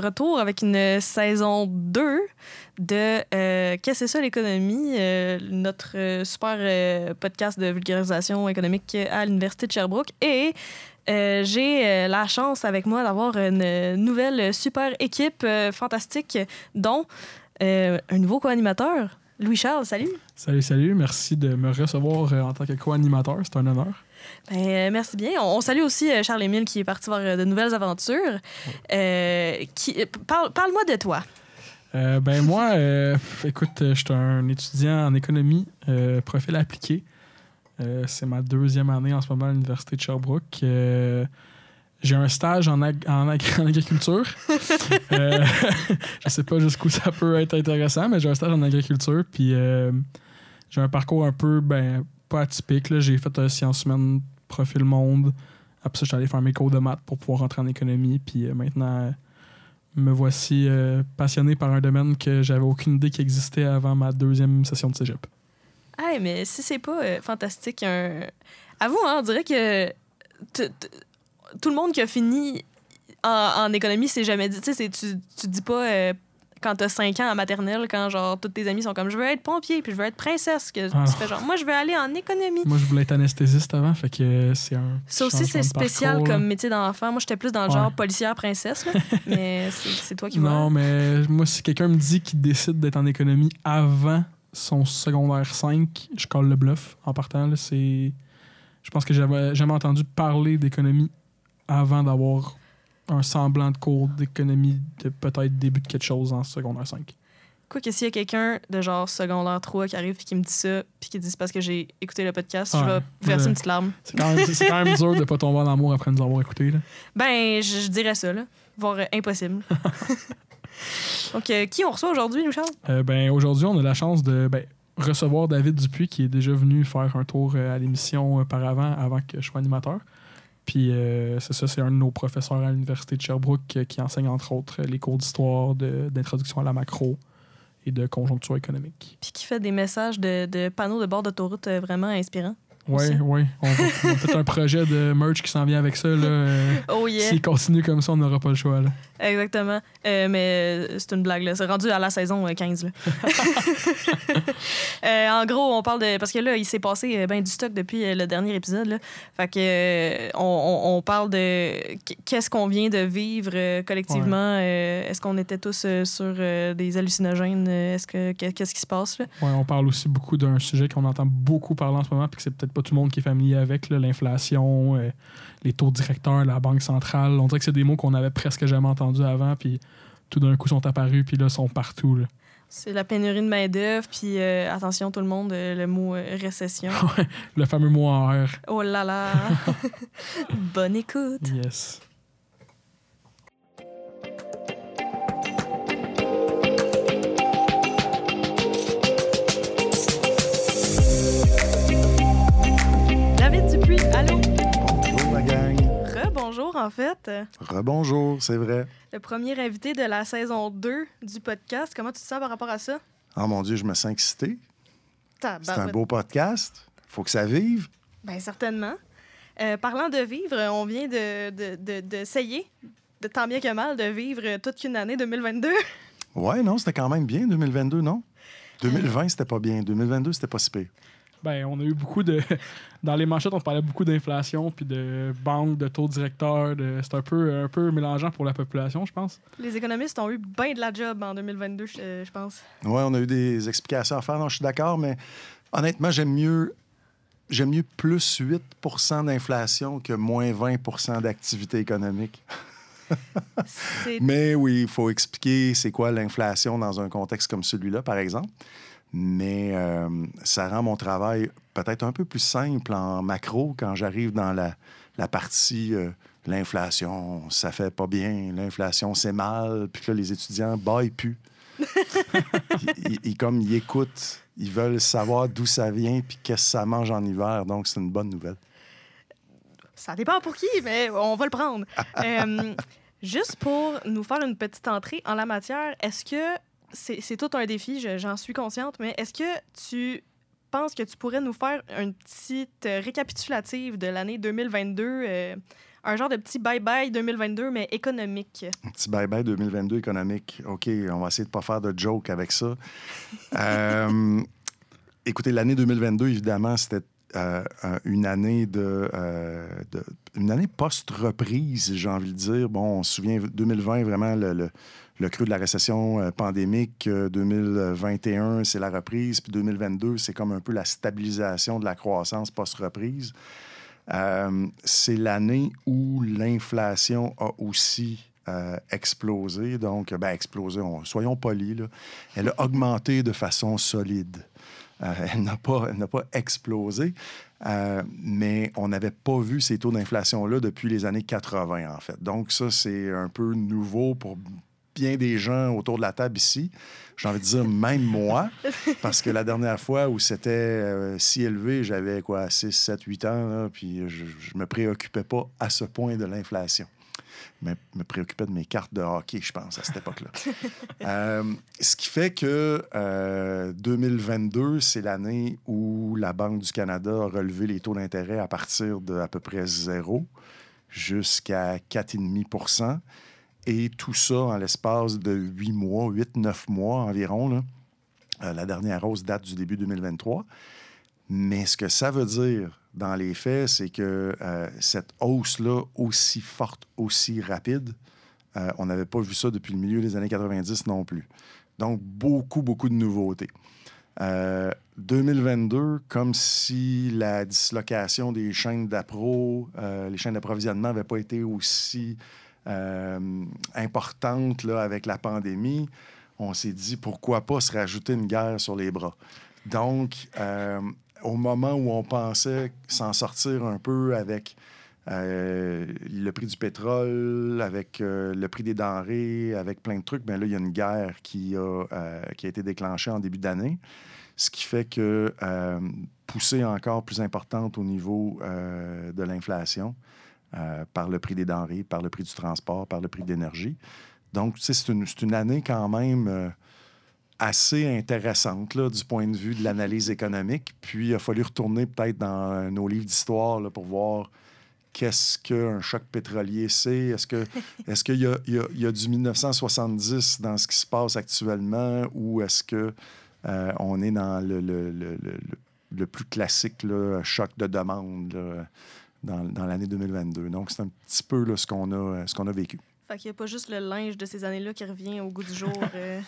De retour avec une saison 2 de euh, Qu'est-ce que c'est ça l'économie? Euh, notre euh, super euh, podcast de vulgarisation économique à l'Université de Sherbrooke. Et j'ai la chance avec moi d'avoir une nouvelle super équipe fantastique, dont un nouveau co-animateur, Louis-Charles. Salut! Salut, salut. Merci de me recevoir en tant que co-animateur. C'est un honneur. Ben, euh, merci bien. On, on salue aussi euh, Charles-Émile qui est parti voir euh, de nouvelles aventures. Euh, qui, parle, parle-moi de toi. Euh, ben moi, euh, écoute, je suis un étudiant en économie, euh, profil appliqué. Euh, c'est ma deuxième année en ce moment à l'Université de Sherbrooke. Euh, j'ai un stage en, ag- en, ag- en agriculture. Euh, je sais pas jusqu'où ça peut être intéressant, mais j'ai un stage en agriculture. Puis euh, j'ai un parcours un peu, ben, pas atypique. J'ai fait un sciences humaines, profil monde. Après ça, je suis allé faire mes cours de maths pour pouvoir rentrer en économie. Puis euh, maintenant, euh, me voici euh, passionné par un domaine que j'avais aucune idée qui existait avant ma deuxième session de cégep. Hey, mais si c'est pas euh, fantastique, un... avoue, hein, on dirait que tout le monde qui a fini en, économie s'est jamais dit. Tu sais, tu, tu dis pas euh, quand t'as 5 ans en maternelle, quand genre tous tes amis sont comme je veux être pompier puis je veux être princesse, que Ah. tu fais genre moi je veux aller en économie. Moi, je voulais être anesthésiste avant, fait que c'est un. Ça aussi, c'est spécial parcours, comme métier d'enfant. Moi, j'étais plus dans le Ouais. genre policière princesse, là. mais c'est toi qui vois. Non, mais moi, si quelqu'un me dit qu'il décide d'être en économie avant son secondaire 5, je colle le bluff en partant. C'est... Je pense que j'avais jamais entendu parler d'économie avant d'avoir un semblant de cours d'économie de peut-être début de quelque chose en secondaire 5. Quoi que s'il y a quelqu'un de genre secondaire 3 qui arrive et qui me dit ça, puis qui dit c'est parce que j'ai écouté le podcast, je vais verser Ouais. une petite larme. C'est quand même, c'est quand même dur de pas tomber en amour après nous avoir écoutés. Là. Ben, je, je dirais ça, là. Voire euh, impossible. Donc, euh, qui on reçoit aujourd'hui, nous, Charles? Euh, ben, aujourd'hui, on a la chance de ben, recevoir David Dupuis qui est déjà venu faire un tour euh, à l'émission auparavant avant que je sois animateur. Puis euh, c'est ça, c'est un de nos professeurs à l'Université de Sherbrooke euh, qui enseigne entre autres les cours d'histoire, d'introduction à la macro et de conjoncture économique. Puis qui fait des messages de, de panneaux de bord d'autoroute euh, vraiment inspirants. Oui, oui. On, on peut-être un projet de merch qui s'en vient avec ça. Là, Oh yeah! S'il continue comme ça, on n'aura pas le choix. Là. Exactement. Euh, mais euh, c'est une blague, là. C'est rendu à la saison euh, 15, là. Euh, en gros, on parle de... Parce que là, il s'est passé ben du stock depuis le dernier épisode, là. Fait que on, on- parle de qu- qu'est-ce qu'on vient de vivre collectivement. Est-ce qu'on était tous sur des hallucinogènes? Est-ce que... qu'est- Qu'est-ce qui se passe, là? Ouais, on parle aussi beaucoup d'un sujet qu'on entend beaucoup parler en ce moment, puis que c'est peut-être pas tout le monde qui est familier avec, l'inflation, euh, les taux directeurs, la banque centrale. On dirait que c'est des mots qu'on avait presque jamais entendus avant, puis tout d'un coup sont apparus, puis là, sont partout. Là. C'est la pénurie de main-d'œuvre, puis euh, attention tout le monde, euh, le mot euh, récession. Le fameux mot en R. Oh là là! Bonne écoute! Yes. En fait. Rebonjour, c'est vrai. Le premier invité de la saison 2 du podcast. Comment tu te sens par rapport à ça? Oh mon Dieu, je me sens excité. C'est un beau podcast. Faut que ça vive. Ben, certainement. Euh, parlant de vivre, on vient de, de, de- d'essayer, de tant bien que mal, de vivre toute une année 2022. Ouais, non, c'était quand même bien 2022, non? 2020, c'était pas bien. 2022, c'était pas si pire. Ben, on a eu beaucoup de. Dans les manchettes, on parlait beaucoup d'inflation, puis de banque, de taux directeurs. De... C'est un peu, un peu mélangeant pour la population, je pense. Les économistes ont eu bien de la job en 2022, je, euh, je pense. Ouais, on a eu des explications à faire. Non, je suis d'accord, mais honnêtement, j'aime mieux. J'aime mieux plus 8% d'inflation que moins 20% d'activité économique. Mais oui, il faut expliquer c'est quoi l'inflation dans un contexte comme celui-là, par exemple. Mais euh, ça rend mon travail peut-être un peu plus simple en macro quand j'arrive dans la, la partie euh, l'inflation, ça fait pas bien, l'inflation, c'est mal. Puis là, les étudiants baillent plus. ils- comme ils écoutent, ils veulent savoir d'où ça vient puis qu'est-ce que ça mange en hiver. Donc, c'est une bonne nouvelle. Ça dépend pour qui, mais on va le prendre. Euh, juste pour nous faire une petite entrée en la matière, est-ce que c'est tout un défi, je- j'en suis consciente, mais est-ce que tu penses que tu pourrais nous faire une petite euh, récapitulative de l'année 2022, euh, un genre de petit bye-bye 2022, mais économique? Un petit bye-bye 2022 économique. OK, on va essayer de ne pas faire de joke avec ça. Euh, écoutez, l'année 2022, évidemment, c'était euh, un- une année de, euh, de- une année post-reprise, j'ai envie de dire. Bon, on se souvient, 2020, vraiment, le, le- le creux de la récession euh, pandémique. Euh, 2021, c'est la reprise. Puis 2022, c'est comme un peu la stabilisation de la croissance post-reprise. Euh, c'est l'année où l'inflation a aussi euh, explosé. Donc, ben, explosé, on- soyons polis, là. elle a augmenté de façon solide. Euh, elle n'a pas, pas explosé, euh, mais on n'avait pas vu ces taux d'inflation-là depuis les années 80, en fait. Donc, ça, c'est un peu nouveau pour bien des gens autour de la table ici. J'ai envie de dire même moi, parce que la dernière fois où c'était euh, si élevé, j'avais quoi, 6, 7, 8 ans, là, puis je ne me préoccupais pas à ce point de l'inflation. Je me, me préoccupais de mes cartes de hockey, je pense, à cette époque-là. Euh, ce qui fait que euh, 2022, c'est l'année où la Banque du Canada a relevé les taux d'intérêt à partir de à peu près zéro jusqu'à 4,5 Et tout ça en l'espace de 8 mois, 8-9 mois environ. Euh, la dernière hausse date du début 2023. Mais ce que ça veut dire dans les faits, c'est que euh, cette hausse-là, aussi forte, aussi rapide, euh, on n'avait pas vu ça depuis le milieu des années 90 non plus. Donc, beaucoup, beaucoup de nouveautés. Euh, 2022, comme si la dislocation des chaînes d'appro, les chaînes d'approvisionnement n'avaient pas été aussi euh, importantes là, avec la pandémie, on s'est dit pourquoi pas se rajouter une guerre sur les bras. Donc, euh, au moment où on pensait s'en sortir un peu avec euh, le prix du pétrole, avec le prix des denrées, avec plein de trucs, bien là, il y a une guerre qui a, qui a été déclenchée en début d'année, ce qui fait que poussée encore plus importante au niveau de l'inflation euh, par le prix des denrées, par le prix du transport, par le prix de l'énergie. Donc, c'est une, année quand même euh, assez intéressante là, du point de vue de l'analyse économique. Puis, il a fallu retourner peut-être dans euh, nos livres d'histoire pour voir qu'est-ce qu'un choc pétrolier c'est. Est-ce que est-ce qu'il y a, y, y du 1970 dans ce qui se passe actuellement ou est-ce que euh, on est dans le, le, le, le- le plus classique là, choc de demande là, dans, dans l'année 2022? Donc, c'est un petit peu là, ce qu'on a, ce qu'on a vécu. Fait qu'il n'y a pas juste le linge de ces années-là qui revient au goût du jour. euh.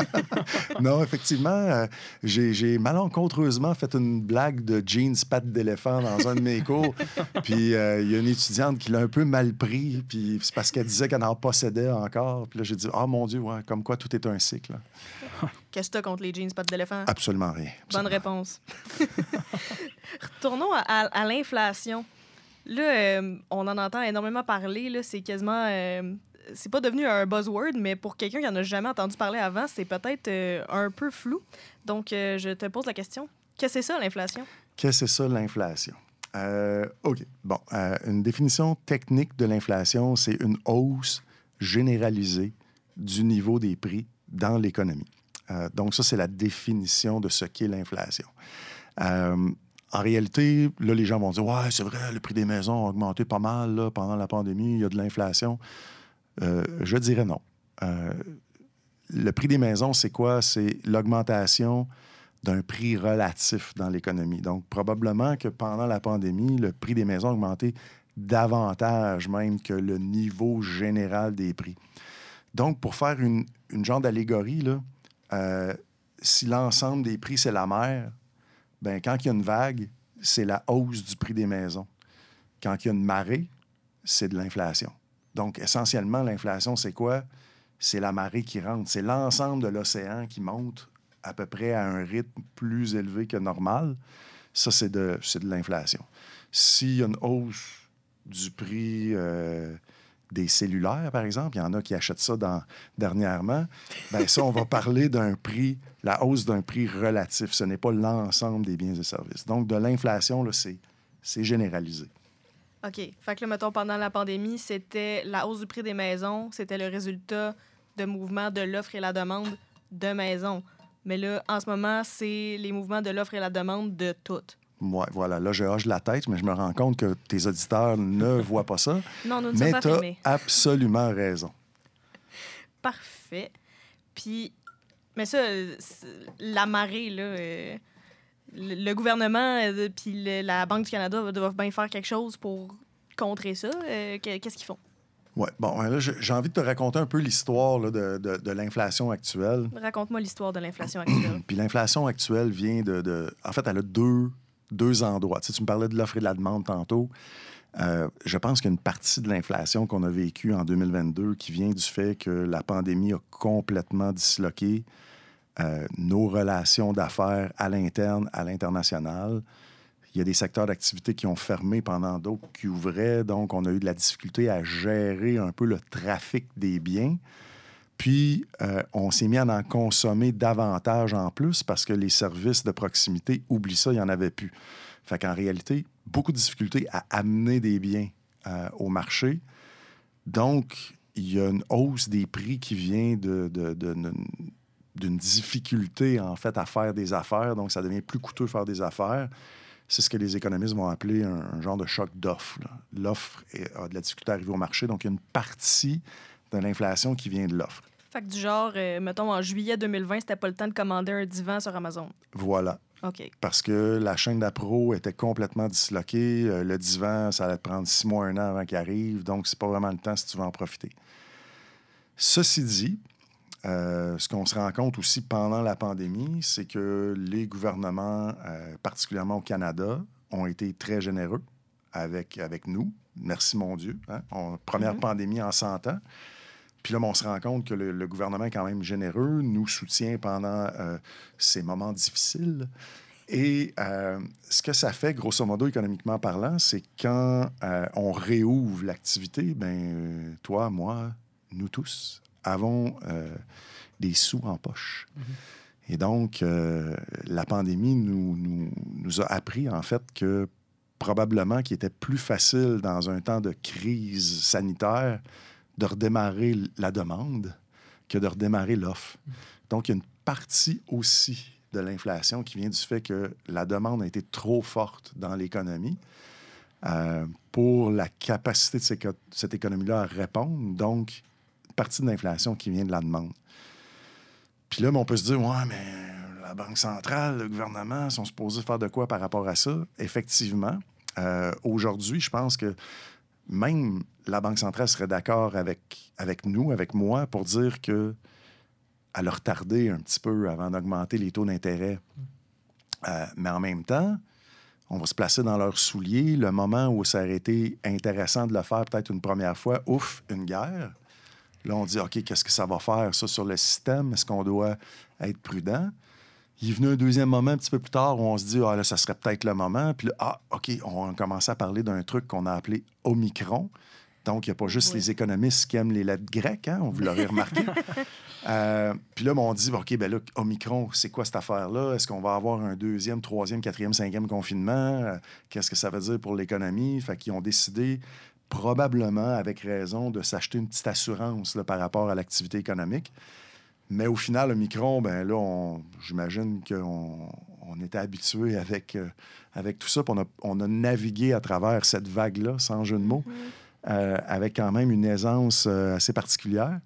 Non, effectivement, euh, j'ai malencontreusement fait une blague de jeans pattes d'éléphant dans un de mes cours. Puis euh, il y a une étudiante qui l'a un peu mal pris, puis c'est parce qu'elle disait qu'elle en possédait encore. Puis là, j'ai dit, ah mon Dieu, ouais, comme quoi tout est un cycle. Qu'est-ce que t'as contre les jeans pattes d'éléphant? Absolument rien. Bonne réponse. Retournons à, à- à l'inflation. Là, euh, on en entend énormément parler. C'est quasiment. euh, c'est pas devenu un buzzword, mais pour quelqu'un qui en a jamais entendu parler avant, c'est peut-être euh, un peu flou. Donc, euh, je te pose la question. Qu'est-ce que c'est ça, l'inflation? Qu'est-ce que c'est ça, l'inflation? OK. Bon, une définition technique de l'inflation, c'est une hausse généralisée du niveau des prix dans l'économie. Donc, ça, c'est la définition de ce qu'est l'inflation. En réalité, là, les gens vont dire Ouais, c'est vrai, le prix des maisons a augmenté pas mal là, pendant la pandémie, il y a de l'inflation. Euh, je dirais non. Euh, le prix des maisons, c'est quoi? C'est l'augmentation d'un prix relatif dans l'économie. Donc, probablement que pendant la pandémie, le prix des maisons a augmenté davantage même que le niveau général des prix. Donc, pour faire une, genre d'allégorie, euh, si l'ensemble des prix, c'est la mer, ben, quand il y a une vague, c'est la hausse du prix des maisons. Quand il y a une marée, c'est de l'inflation. Donc, essentiellement, l'inflation, c'est quoi? C'est la marée qui rentre. C'est l'ensemble de l'océan qui monte à peu près à un rythme plus élevé que normal. Ça, c'est de, de l'inflation. S'il y a une hausse du prix euh, des cellulaires, par exemple. Il y en a qui achètent ça dernièrement. Bien, ça, on va parler d'un prix, la hausse d'un prix relatif. Ce n'est pas l'ensemble des biens et services. Donc, de l'inflation, c'est, c'est généralisé. OK. Fait que là, mettons, pendant la pandémie, c'était la hausse du prix des maisons, c'était le résultat de mouvements de l'offre et la demande de maisons. Mais là, en ce moment, c'est les mouvements de l'offre et la demande de toutes. Ouais, voilà. Là, je hoche la tête, mais je me rends compte que tes auditeurs ne voient pas ça. Non, nous ne mais sommes tu pas as absolument raison. Parfait. Puis, mais ça, la marée, là, euh, le, gouvernement euh, puis la Banque du Canada doivent bien faire quelque chose pour contrer ça. Euh, que- Qu'est-ce qu'ils font? Ouais, bon, là, j'ai envie de te raconter un peu l'histoire de, de- de l'inflation actuelle. Raconte-moi l'histoire de l'inflation actuelle. Puis l'inflation actuelle vient de, de- En fait, elle a deux, deux endroits. Tu, sais, tu me parlais de l'offre et de la demande tantôt. Euh, je pense qu'il y a une partie de l'inflation qu'on a vécue en 2022 qui vient du fait que la pandémie a complètement disloqué euh, nos relations d'affaires à l'interne, à l'international. Il y a des secteurs d'activité qui ont fermé pendant d'autres qui ouvraient. Donc, on a eu de la difficulté à gérer un peu le trafic des biens. Puis, euh, on s'est mis à en consommer davantage en plus parce que les services de proximité, oublie ça, il n'y en avait plus. Fait qu'en réalité, beaucoup de difficultés à amener des biens euh, au marché. Donc, il y a une hausse des prix qui vient de, d'une difficulté, en fait, à faire des affaires. Donc, ça devient plus coûteux de faire des affaires. C'est ce que les économistes vont appeler un, un genre de choc d'offre. L'offre a de la difficulté à arriver au marché. Donc, il y a une partie de l'inflation qui vient de l'offre. Fait que du genre, euh, mettons, en juillet 2020, c'était pas le temps de commander un divan sur Amazon. Voilà. OK. Parce que la chaîne d'appro était complètement disloquée. Euh, le divan, ça allait te prendre six mois, un an avant qu'il arrive. Donc, c'est pas vraiment le temps si tu veux en profiter. Ceci dit, euh, ce qu'on se rend compte aussi pendant la pandémie, c'est que les gouvernements, euh, particulièrement au Canada, ont été très généreux avec, avec nous. Merci mon Dieu. hein. On- première Mhm. pandémie en 100 ans. Puis là, ben, on se rend compte que le, le gouvernement est quand même généreux, nous soutient pendant euh, ces moments difficiles. Et euh, ce que ça fait, grosso modo, économiquement parlant, c'est quand euh, on réouvre l'activité, ben toi, moi, nous tous avons euh, des sous en poche. Et donc, euh, la pandémie nous, nous, nous a appris, en fait, que probablement qu'il était plus facile dans un temps de crise sanitaire de redémarrer la demande que de redémarrer l'offre. Donc, il y a une partie aussi de l'inflation qui vient du fait que la demande a été trop forte dans l'économie euh, pour la capacité de ces- cette économie-là à répondre. Donc, partie de l'inflation qui vient de la demande. Puis là, ben, on peut se dire, ouais, mais la Banque centrale, le gouvernement sont supposés faire de quoi par rapport à ça? Effectivement, euh, aujourd'hui, je pense que même la Banque centrale serait d'accord avec, avec nous, avec moi, pour dire que a retardé un petit peu avant d'augmenter les taux d'intérêt. Euh, mais en même temps, on va se placer dans leurs souliers. Le moment où ça aurait été intéressant de le faire peut-être une première fois, ouf, une guerre. Là, on dit, OK, qu'est-ce que ça va faire, ça, sur le système? Est-ce qu'on doit être prudent? Il est venu un deuxième moment un petit peu plus tard où on se dit, ah là, ça serait peut-être le moment. Puis là, ah, OK, on a commencé à parler d'un truc qu'on a appelé Omicron. Donc, il n'y a pas juste Oui. les économistes qui aiment les lettres grecques, hein, vous l'aurez remarqué. Euh, puis là, ben, on dit, OK, ben là, Omicron, c'est quoi cette affaire-là? Est-ce qu'on va avoir un deuxième, troisième, quatrième, cinquième confinement? Euh, Qu'est-ce que ça veut dire pour l'économie? Fait qu'ils ont décidé, probablement avec raison, de s'acheter une petite assurance là, par rapport à l'activité économique. Mais au final, Omicron, ben là, on- j'imagine qu'on on était habitué avec, euh, avec tout ça. On a, on a navigué à travers cette vague-là, sans jeu de mots, euh, avec quand même une aisance euh, assez particulière.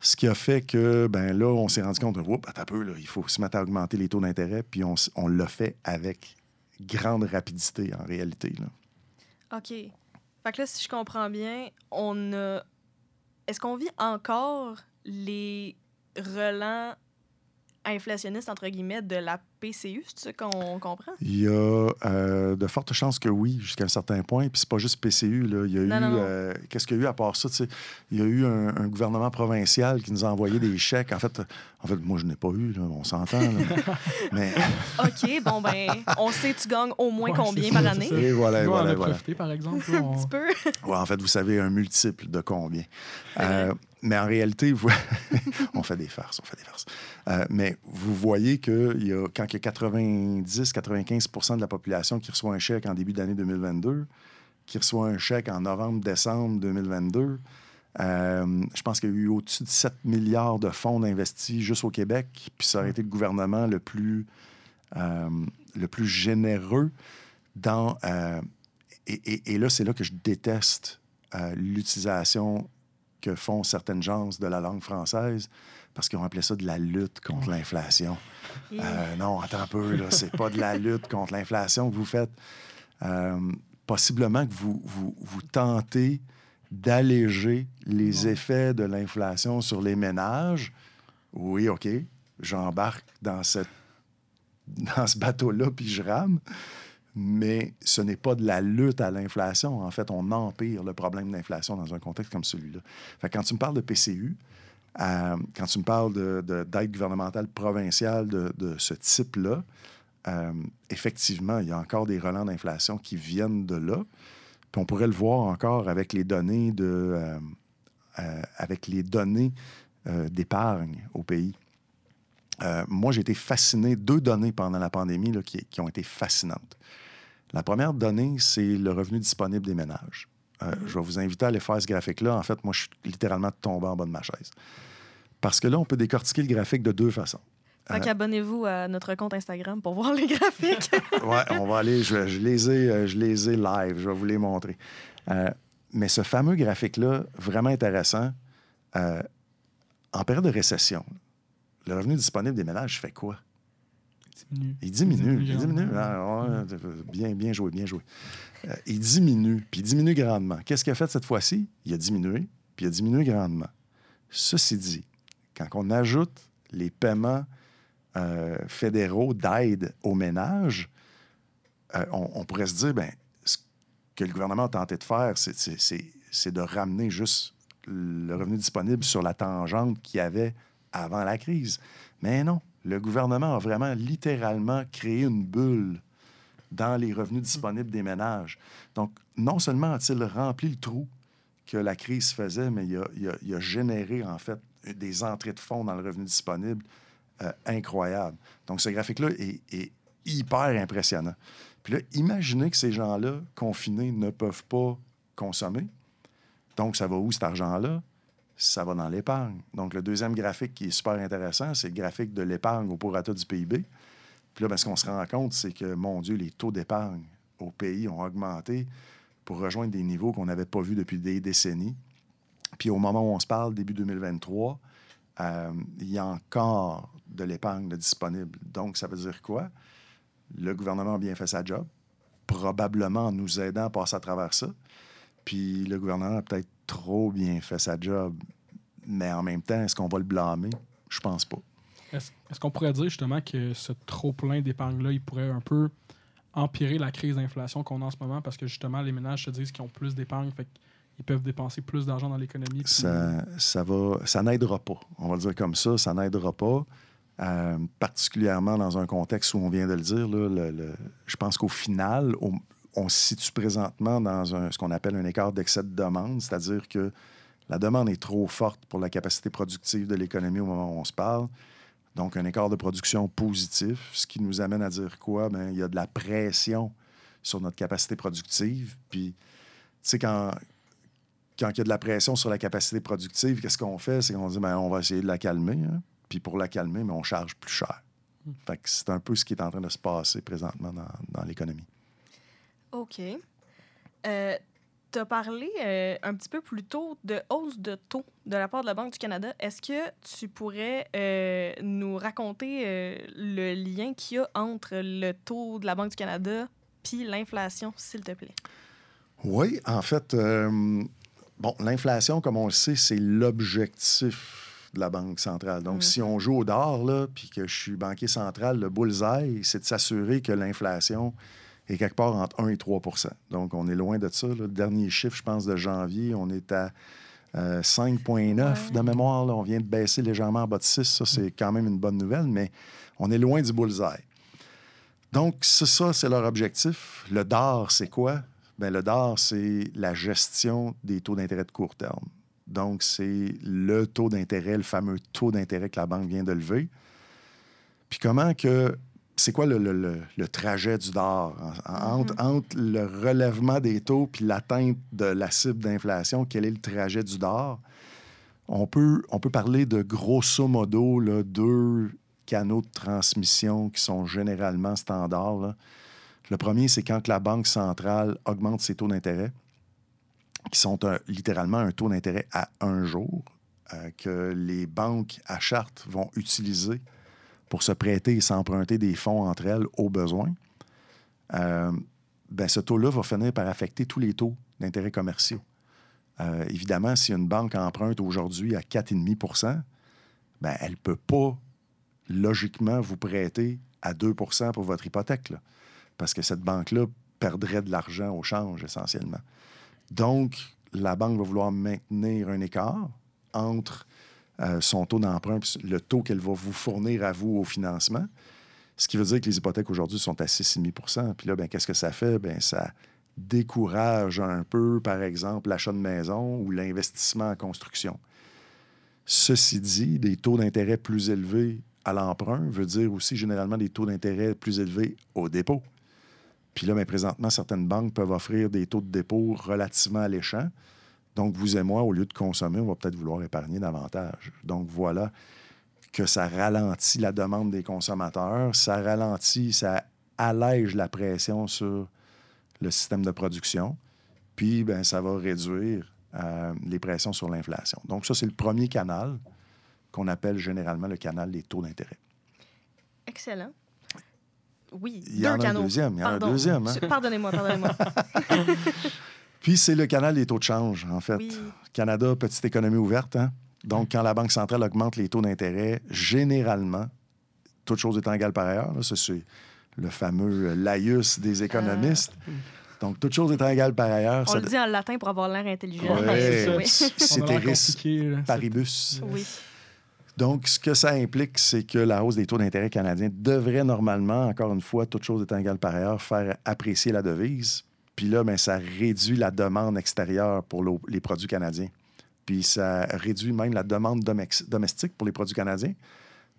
Ce qui a fait que, ben là, on s'est rendu compte, oups, attends un peu, là, il faut se mettre à augmenter les taux d'intérêt, puis on, on l'a fait avec grande rapidité, en réalité. Là. OK. Fait que là, si je comprends bien, on a. Est-ce qu'on vit encore les relents inflationnistes, entre guillemets, de la PCU, c'est ça qu'on comprend? Il y a euh, de fortes chances que oui, jusqu'à un certain point. Puis c'est pas juste PCU. Là. Il y a Non, eu. non, non. euh, Qu'est-ce qu'il y a eu à part ça? tu sais? Il y a eu un, un gouvernement provincial qui nous a envoyé des chèques. En fait, en fait moi, je n'ai pas eu, là, on s'entend. Mais OK, bon, ben, on sait tu gagnes au moins Ouais, combien par année? et voilà, et Nous, on voilà, a voilà. profité, par exemple. Un on- petit peu. Ouais, en fait, vous savez, un multiple de combien. Euh, mais en réalité, vous... on fait des farces, on fait des farces. Euh, mais vous voyez que il y a, quand il y a 90-95% de la population qui reçoit un chèque en début d'année 2022, qui reçoit un chèque en novembre-décembre 2022, euh, je pense qu'il y a eu au-dessus de 7 milliards de fonds investis juste au Québec, puis ça aurait été le gouvernement le plus, euh, le plus généreux dans... euh, et, et- là, c'est là que je déteste l'utilisation que font certaines gens de la langue française parce qu'ils ont appelé ça de la lutte contre l'inflation. Euh, non, attends un peu, là, c'est pas de la lutte contre l'inflation que vous faites. Euh, possiblement que vous, vous, vous tentez d'alléger les effets de l'inflation sur les ménages. Oui, OK, j'embarque dans, cette, dans ce bateau-là, puis je rame. Mais ce n'est pas de la lutte à l'inflation. En fait, on empire le problème d'inflation dans un contexte comme celui-là. Fait que quand tu me parles de PCU, euh, quand tu me parles de- de- d'aide gouvernementale provinciale de, ce type-là, euh, effectivement, il y a encore des relents d'inflation qui viennent de là. Puis on pourrait le voir encore avec les données de, euh, avec les données d'épargne au pays. Moi, j'ai été fasciné, deux données pendant la pandémie qui ont été fascinantes. La première donnée, c'est le revenu disponible des ménages. Euh, Je vais vous inviter à aller faire ce graphique-là. En fait, moi, je suis littéralement tombé en bas de ma chaise. Parce que là, on peut décortiquer le graphique de deux façons. Fait qu'abonnez-vous à notre compte Instagram pour voir les graphiques. Ouais, on va aller. Je, je les ai, euh, je les ai live. Je vais vous les montrer. Euh, mais ce fameux graphique-là, vraiment intéressant, euh, en période de récession, le revenu disponible des ménages fait quoi? Diminue. Il diminue. Il diminue. Ah, ouais, bien, bien joué, bien joué. Euh, il diminue, puis il diminue grandement. Qu'est-ce qu'il a fait cette fois-ci? Il a diminué, puis il a diminué grandement. Ceci dit, quand on ajoute les paiements euh, fédéraux d'aide aux ménages, euh, on, on pourrait se dire, ben, ce que le gouvernement a tenté de faire, c'est de ramener juste le revenu disponible sur la tangente qu'il y avait avant la crise. Mais non, le gouvernement a vraiment littéralement créé une bulle dans les revenus disponibles des ménages. Donc, non seulement a-t-il rempli le trou que la crise faisait, mais il a, généré, en fait, des entrées de fonds dans le revenu disponible euh, incroyables. Donc, ce graphique-là est, est hyper impressionnant. Puis là, imaginez que ces gens-là, confinés, ne peuvent pas consommer. Donc, ça va où cet argent-là? Ça va dans l'épargne. Donc, le deuxième graphique qui est super intéressant, c'est le graphique de l'épargne au prorata du PIB. Puis là, ben, ce qu'on se rend compte, c'est que, mon Dieu, les taux d'épargne au pays ont augmenté pour rejoindre des niveaux qu'on n'avait pas vus depuis des décennies. Puis au moment où on se parle, début 2023, euh, il y a encore de l'épargne disponible. Donc, ça veut dire quoi? Le gouvernement a bien fait sa job, probablement en nous aidant à passer à travers ça. Puis le gouvernement a peut-être trop bien fait sa job. Mais en même temps, est-ce qu'on va le blâmer? Je pense pas. Est-ce est-ce qu'on pourrait dire justement que ce trop-plein d'épargne-là, il pourrait un peu empirer la crise d'inflation qu'on a en ce moment parce que justement, les ménages se disent qu'ils ont plus d'épargne, fait qu'ils peuvent dépenser plus d'argent dans l'économie. puis- Ça, ça va, ça n'aidera pas. On va le dire comme ça, ça n'aidera pas. Euh, particulièrement dans un contexte où on vient de le dire, là, le- le- je pense qu'au final, on se situe présentement dans un- ce qu'on appelle un écart d'excès de demande, c'est-à-dire que la demande est trop forte pour la capacité productive de l'économie au moment où on se parle. Donc, un écart de production positif, ce qui nous amène à dire quoi? Bien, il y a de la pression sur notre capacité productive. Puis, tu sais, quand, quand il y a de la pression sur la capacité productive, qu'est-ce qu'on fait? C'est qu'on dit, ben, on va essayer de la calmer. hein. Puis pour la calmer, mais on charge plus cher. Fait que c'est un peu ce qui est en train de se passer présentement dans, dans l'économie. OK. Euh, tu as parlé euh, un petit peu plus tôt de hausse de taux de la part de la Banque du Canada. Est-ce que tu pourrais euh, nous raconter euh, le lien qu'il y a entre le taux de la Banque du Canada puis l'inflation, s'il te plaît? Oui, en fait, bon, l'inflation, comme on le sait, c'est l'objectif de la Banque centrale. Donc, Mm. si on joue au d'or, là, puis que je suis banquier central, le bullseye, c'est de s'assurer que l'inflation est quelque part entre 1 et 3% Donc, on est loin de ça. là. Le dernier chiffre, je pense, de janvier, on est à euh, 5,9 Ouais. de mémoire. là. On vient de baisser légèrement en bas de 6. Ça, c'est quand même une bonne nouvelle, mais on est loin du bullseye. Donc, c'est ça, c'est leur objectif. Le DAR, c'est quoi? Ben, le DAR, c'est la gestion des taux d'intérêt de court terme. Donc, c'est le taux d'intérêt, le fameux taux d'intérêt que la banque vient de lever. Puis comment que... C'est quoi le, le- le- le trajet du DAR en- en- entre, entre le relèvement des taux puis l'atteinte de la cible d'inflation? Quel est le trajet du DAR? On peut, on peut parler de grosso modo là, deux canaux de transmission qui sont généralement standards. là. Le premier, c'est quand la Banque centrale augmente ses taux d'intérêt, qui sont un- littéralement un taux d'intérêt à un jour, euh, que les banques à charte vont utiliser pour se prêter et s'emprunter des fonds entre elles au besoin. Euh, ben, ce taux-là va finir par affecter tous les taux d'intérêt commerciaux. Euh, évidemment, si une banque emprunte aujourd'hui à 4,5% ben, elle ne peut pas logiquement vous prêter à 2% pour votre hypothèque. parce que cette banque-là perdrait de l'argent au change essentiellement. Donc, la banque va vouloir maintenir un écart entre euh, son taux d'emprunt le taux qu'elle va vous fournir à vous au financement. Ce qui veut dire que les hypothèques aujourd'hui sont à 6,5% Puis là, ben, qu'est-ce que ça fait? Ben, ça décourage un peu, par exemple, l'achat de maison ou l'investissement en construction. Ceci dit, des taux d'intérêt plus élevés à l'emprunt veut dire aussi généralement des taux d'intérêt plus élevés au dépôt. Puis là, ben, présentement, certaines banques peuvent offrir des taux de dépôt relativement alléchants. Donc, vous et moi, au lieu de consommer, on va peut-être vouloir épargner davantage. Donc, voilà que ça ralentit la demande des consommateurs, ça ralentit, ça allège la pression sur le système de production, puis ben, ça va réduire euh, les pressions sur l'inflation. Donc, ça, c'est le premier canal qu'on appelle généralement le canal des taux d'intérêt. Excellent. Oui, Il y deux en a un canaux. deuxième, il y en a un deuxième, hein? Pardonnez-moi, pardonnez-moi. Puis, c'est le canal des taux de change, en fait. Oui. Canada, petite économie ouverte. hein? Donc, quand la Banque centrale augmente les taux d'intérêt, généralement, toute chose étant égale par ailleurs, là, ça, c'est le fameux laïus des économistes. Donc, toute chose étant égale par ailleurs, On ça- le dit en latin pour avoir l'air intelligent. Ouais, c'est paribus. Oui. Donc, ce que ça implique, c'est que la hausse des taux d'intérêt canadiens devrait normalement, encore une fois, toute chose étant égale par ailleurs, faire apprécier la devise. Puis là, ben, ça réduit la demande extérieure pour les produits canadiens. Puis ça réduit même la demande domestique pour les produits canadiens,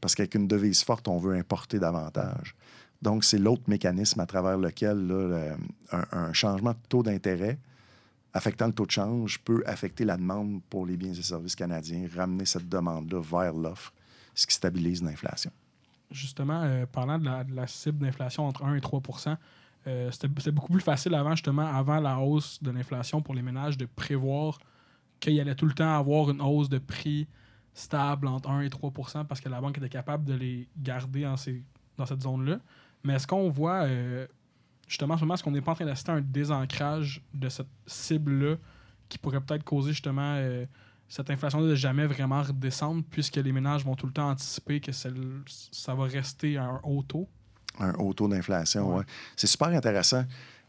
parce qu'avec une devise forte, on veut importer davantage. Donc, c'est l'autre mécanisme à travers lequel un, changement de taux d'intérêt affectant le taux de change peut affecter la demande pour les biens et services canadiens, ramener cette demande-là vers l'offre, ce qui stabilise l'inflation. Justement, euh, parlant de la, de la cible d'inflation entre 1 et 3 euh, c'était beaucoup plus facile avant, justement, avant la hausse de l'inflation pour les ménages, de prévoir qu'il allait tout le temps avoir une hausse de prix stable entre 1 et 3% parce que la banque était capable de les garder dans, ces- dans cette zone-là. Mais est-ce qu'on voit, euh, justement, en ce moment, est-ce qu'on n'est pas en train d'assister à un désancrage de cette cible-là qui pourrait peut-être causer, justement, euh, cette inflation de jamais vraiment redescendre puisque les ménages vont tout le temps anticiper que celle- ça va rester à un haut taux? Un haut taux d'inflation, Ouais. ouais. C'est super intéressant.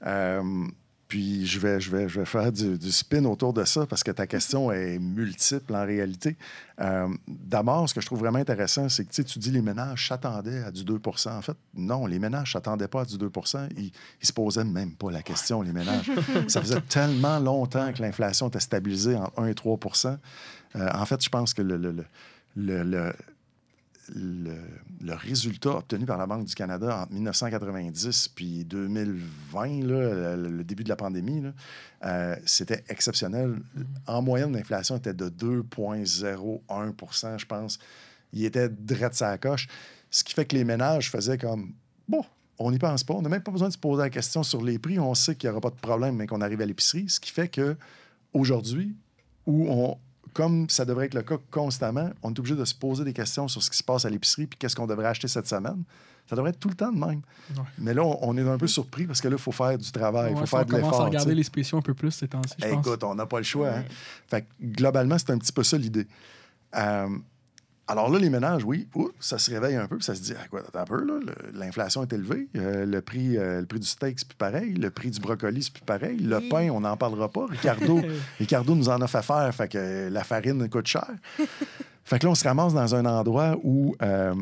Euh, puis je vais, je, vais, je vais faire du, du spin autour de ça parce que ta question est multiple en réalité. Euh, D'abord, ce que je trouve vraiment intéressant, c'est que tu dis les ménages s'attendaient à du 2 En fait, non, les ménages ne s'attendaient pas à du 2 Ils ne se posaient même pas la question, les ménages. ça faisait tellement longtemps que l'inflation était stabilisée entre 1 et 3 Euh, En fait, je pense que le, le- le- le- le- résultat obtenu par la Banque du Canada entre 1990 puis 2020, là, le, début de la pandémie, euh, c'était exceptionnel. En moyenne, l'inflation était de 2,01% je pense. Il était drette sa coche. Ce qui fait que les ménages faisaient comme bon, on n'y pense pas. On n'a même pas besoin de se poser la question sur les prix. On sait qu'il n'y aura pas de problème, mais qu'on arrive à l'épicerie. Ce qui fait que aujourd'hui, où on, comme ça devrait être le cas constamment, on est obligé de se poser des questions sur ce qui se passe à l'épicerie puis qu'est-ce qu'on devrait acheter cette semaine. Ça devrait être tout le temps de même. Ouais. Mais là, on, on est un peu surpris parce que là, il faut faire du travail, il Ouais, faut faire on de commence à l'effort. regarder tu sais. les spéciaux un peu plus ces temps-ci, je pense. Écoute, on n'a pas le choix. hein. Fait que, globalement, c'est un petit peu ça l'idée. Euh, alors là, les ménages, oui, ouh, ça se réveille un peu, puis ça se dit, ah, quoi, un peu, l'inflation est élevée, euh, le, prix, euh, le prix du steak, c'est plus pareil, le prix du brocoli, c'est plus pareil, le Oui. pain, on n'en parlera pas. Ricardo, Ricardo nous en a fait faire, fait que la farine coûte cher. fait que là, on se ramasse dans un endroit où, euh,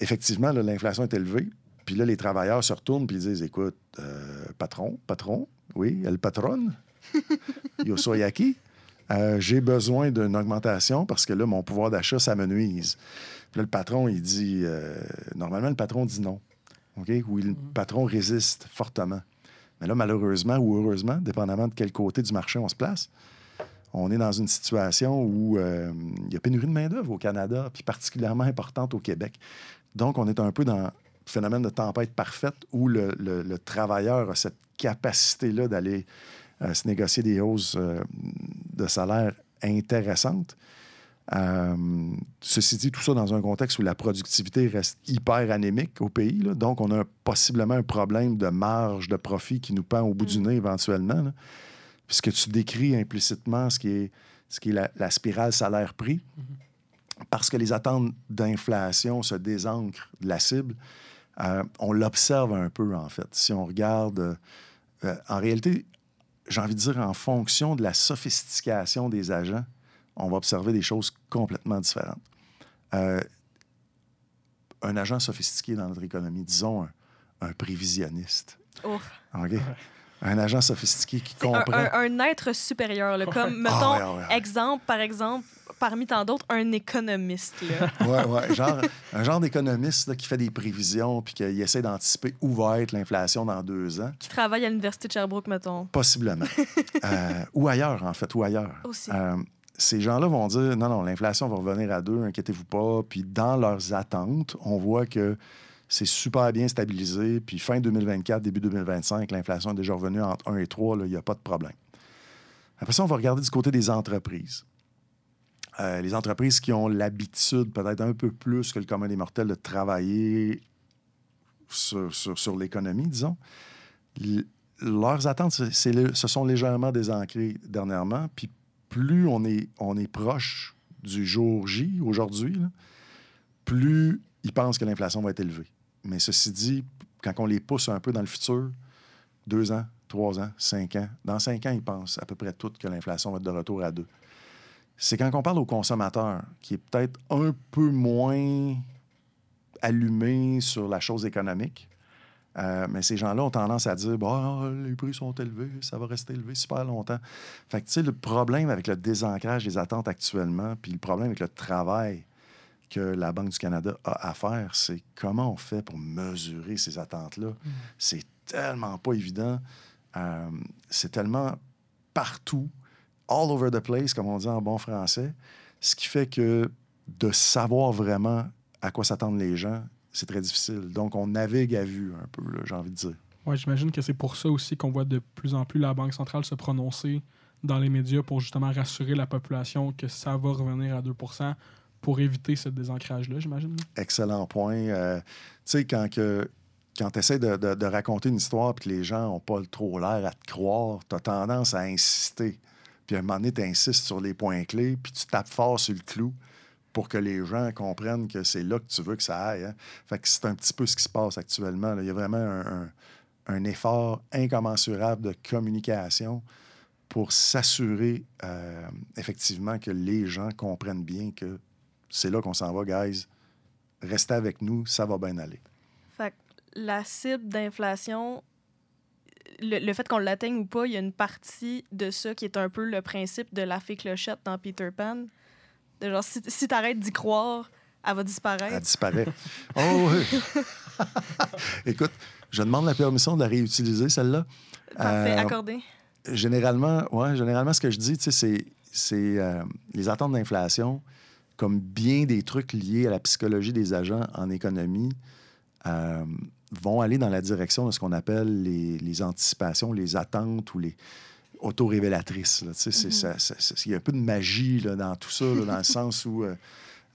effectivement, là, l'inflation est élevée, puis là, les travailleurs se retournent, puis ils disent, écoute, euh, patron, patron, oui, elle patronne, yo soy aquí. Euh, j'ai besoin d'une augmentation parce que là, mon pouvoir d'achat, ça me nuise. Puis là, le patron, il dit, euh, normalement, le patron dit non. OK? Ou le patron résiste fortement. Mais là, malheureusement ou heureusement, dépendamment de quel côté du marché on se place, on est dans une situation où euh, il y a pénurie de main-d'œuvre au Canada, puis particulièrement importante au Québec. Donc, on est un peu dans le phénomène de tempête parfaite où le, le- le travailleur a cette capacité-là d'aller euh, se négocier des hausses euh, de salaire intéressantes. Euh, ceci dit, tout ça dans un contexte où la productivité reste hyper anémique au pays. là. Donc, on a possiblement un problème de marge de profit qui nous pend au bout du nez éventuellement. là. Puisque tu décris implicitement ce qui est, ce qui est la, la spirale salaire-prix. Parce que les attentes d'inflation se désancrent de la cible, euh, on l'observe un peu, en fait. Si on regarde, euh, en réalité, j'ai envie de dire, en fonction de la sophistication des agents, on va observer des choses complètement différentes. Euh, un agent sophistiqué dans notre économie, disons un, un prévisionniste, Ouf. OK? Un agent sophistiqué qui un, comprend... un- un être supérieur, là, comme, Ah, mettons, ouais, ouais, ouais. exemple, par exemple, parmi tant d'autres, un économiste. Là. Ouais, ouais. Genre, un genre d'économiste qui fait des prévisions puis qui essaie d'anticiper où va être l'inflation dans deux ans, qui travaille à l'Université de Sherbrooke, mettons. possiblement. Euh, ou ailleurs, en fait, ou ailleurs. Aussi. Euh, ces gens-là vont dire non, non, l'inflation va revenir à deux, inquiétez-vous pas. Puis dans leurs attentes, on voit que c'est super bien stabilisé. Puis fin 2024, début 2025, l'inflation est déjà revenue entre 1 et 3, là, il n'y a pas de problème. Après ça, on va regarder du côté des entreprises. Euh, les entreprises qui ont l'habitude, peut-être un peu plus que le commun des mortels, de travailler sur, l'économie, disons. Leurs attentes, se sont légèrement désancrées dernièrement. Puis plus on est, on est proche du jour J aujourd'hui, plus ils pensent que l'inflation va être élevée. Mais ceci dit, quand on les pousse un peu dans le futur, deux ans, trois ans, cinq ans, dans cinq ans, ils pensent à peu près toutes que l'inflation va être de retour à deux. C'est quand on parle au consommateur, qui est peut-être un peu moins allumé sur la chose économique, euh, mais ces gens-là ont tendance à dire bah, les prix sont élevés, ça va rester élevé super longtemps. Fait que, tu sais, le problème avec le désancrage des attentes actuellement, puis le problème avec le travail que la Banque du Canada a à faire, c'est comment on fait pour mesurer ces attentes-là. C'est tellement pas évident. Euh, c'est tellement partout, all over the place, comme on dit en bon français, ce qui fait que de savoir vraiment à quoi s'attendent les gens, c'est très difficile. Donc, on navigue à vue un peu, j'ai envie de dire. Ouais, j'imagine que c'est pour ça aussi qu'on voit de plus en plus la Banque centrale se prononcer dans les médias pour justement rassurer la population que ça va revenir à 2 pour éviter ce désancrage-là, j'imagine? Excellent point. Euh, tu sais, quand, quand tu essaies de, de- raconter une histoire et que les gens n'ont pas trop l'air à te croire, tu as tendance à insister. Puis à un moment donné, tu insistes sur les points clés, puis tu tapes fort sur le clou pour que les gens comprennent que c'est là que tu veux que ça aille. hein. Fait que c'est un petit peu ce qui se passe actuellement. Il y a vraiment un, un- un effort incommensurable de communication pour s'assurer euh, effectivement que les gens comprennent bien que c'est là qu'on s'en va, guys. Restez avec nous, ça va bien aller. Fait que la cible d'inflation, le, le fait qu'on l'atteigne ou pas, il y a une partie de ça qui est un peu le principe de la fée clochette dans Peter Pan. De genre, si, si t'arrêtes d'y croire, elle va disparaître. Elle disparaît. oh oui! Écoute, je demande la permission de la réutiliser, celle-là. Parfait, Euh, accordé. Généralement, ouais, généralement, ce que je dis, c'est euh, les attentes d'inflation, comme bien des trucs liés à la psychologie des agents en économie, euh, vont aller dans la direction de ce qu'on appelle les, les anticipations, les attentes ou les autorévélatrices. ça- Il y a un peu de magie là, dans tout ça, là, dans le sens où, euh,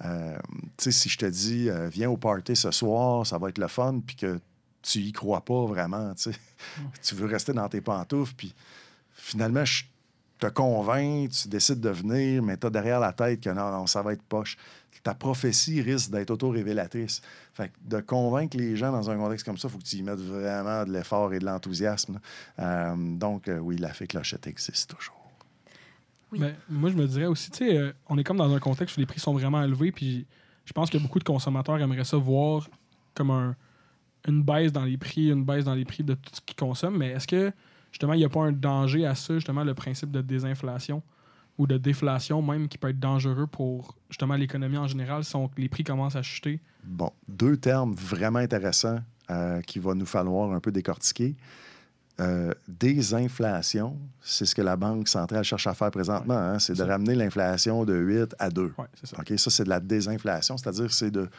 euh, si je te dis, euh, viens au party ce soir, ça va être le fun, puis que tu y crois pas vraiment, tu veux rester dans tes pantoufles, puis finalement, tu te convainc, tu décides de venir, mais tu as derrière la tête que non, non, ça va être poche. Ta prophétie risque d'être auto-révélatrice. Fait que de convaincre les gens dans un contexte comme ça, il faut que tu y mettes vraiment de l'effort et de l'enthousiasme. Euh, donc, euh, oui, la fée clochette existe toujours. Oui. Mais moi, je me dirais aussi, tu sais, euh, on est comme dans un contexte où les prix sont vraiment élevés, puis je pense que beaucoup de consommateurs aimeraient ça voir comme un, une baisse dans les prix, une baisse dans les prix de tout ce qu'ils consomment. Mais est-ce que, justement, il n'y a pas un danger à ça, justement, le principe de désinflation ou de déflation même, qui peut être dangereux pour, justement, l'économie en général si on- les prix commencent à chuter? Bon, deux termes vraiment intéressants euh, qu'il va nous falloir un peu décortiquer. Euh, désinflation, c'est ce que la Banque centrale cherche à faire présentement. hein, c'est de ça. ramener l'inflation de 8 à 2. Oui, c'est ça. OK, ça, c'est de la désinflation, c'est-à-dire c'est de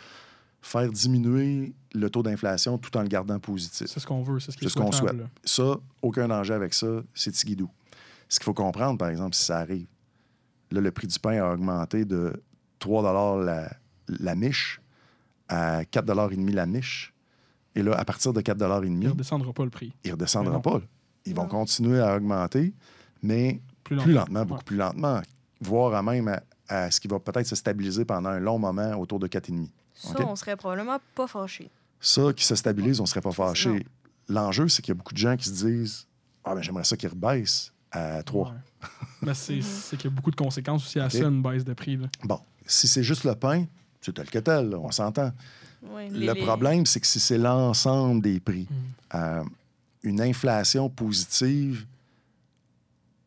faire diminuer le taux d'inflation tout en le gardant positif. C'est ce qu'on veut, c'est ce ce qu'on souhaite. Ça, aucun danger avec ça, c'est Tigidou. Ce qu'il faut comprendre, par exemple, si ça arrive, là, le prix du pain a augmenté de 3 la, la miche à 4,5 la miche. Et là, à partir de 4,5 Il ne redescendra pas le prix. il ne redescendra pas. Ils vont continuer à augmenter, mais Plus plus lentement. lentement, beaucoup plus lentement, voire à même à, à ce qui va peut-être se stabiliser pendant un long moment autour de 4,5. Ça, OK. on serait probablement pas fâchés. Ça, qui se stabilise, on ne serait pas fâché. L'enjeu, c'est qu'il y a beaucoup de gens qui se disent Ah, ben j'aimerais ça qu'il rebaisse à 3. Ouais. Mais c'est c'est qu'il y a beaucoup de conséquences aussi à ça, une baisse de prix. là. Bon, si c'est juste le pain, c'est tel que tel, là, on s'entend. Ouais, Le les- problème, c'est que si c'est l'ensemble des prix, Mhm. euh, une inflation positive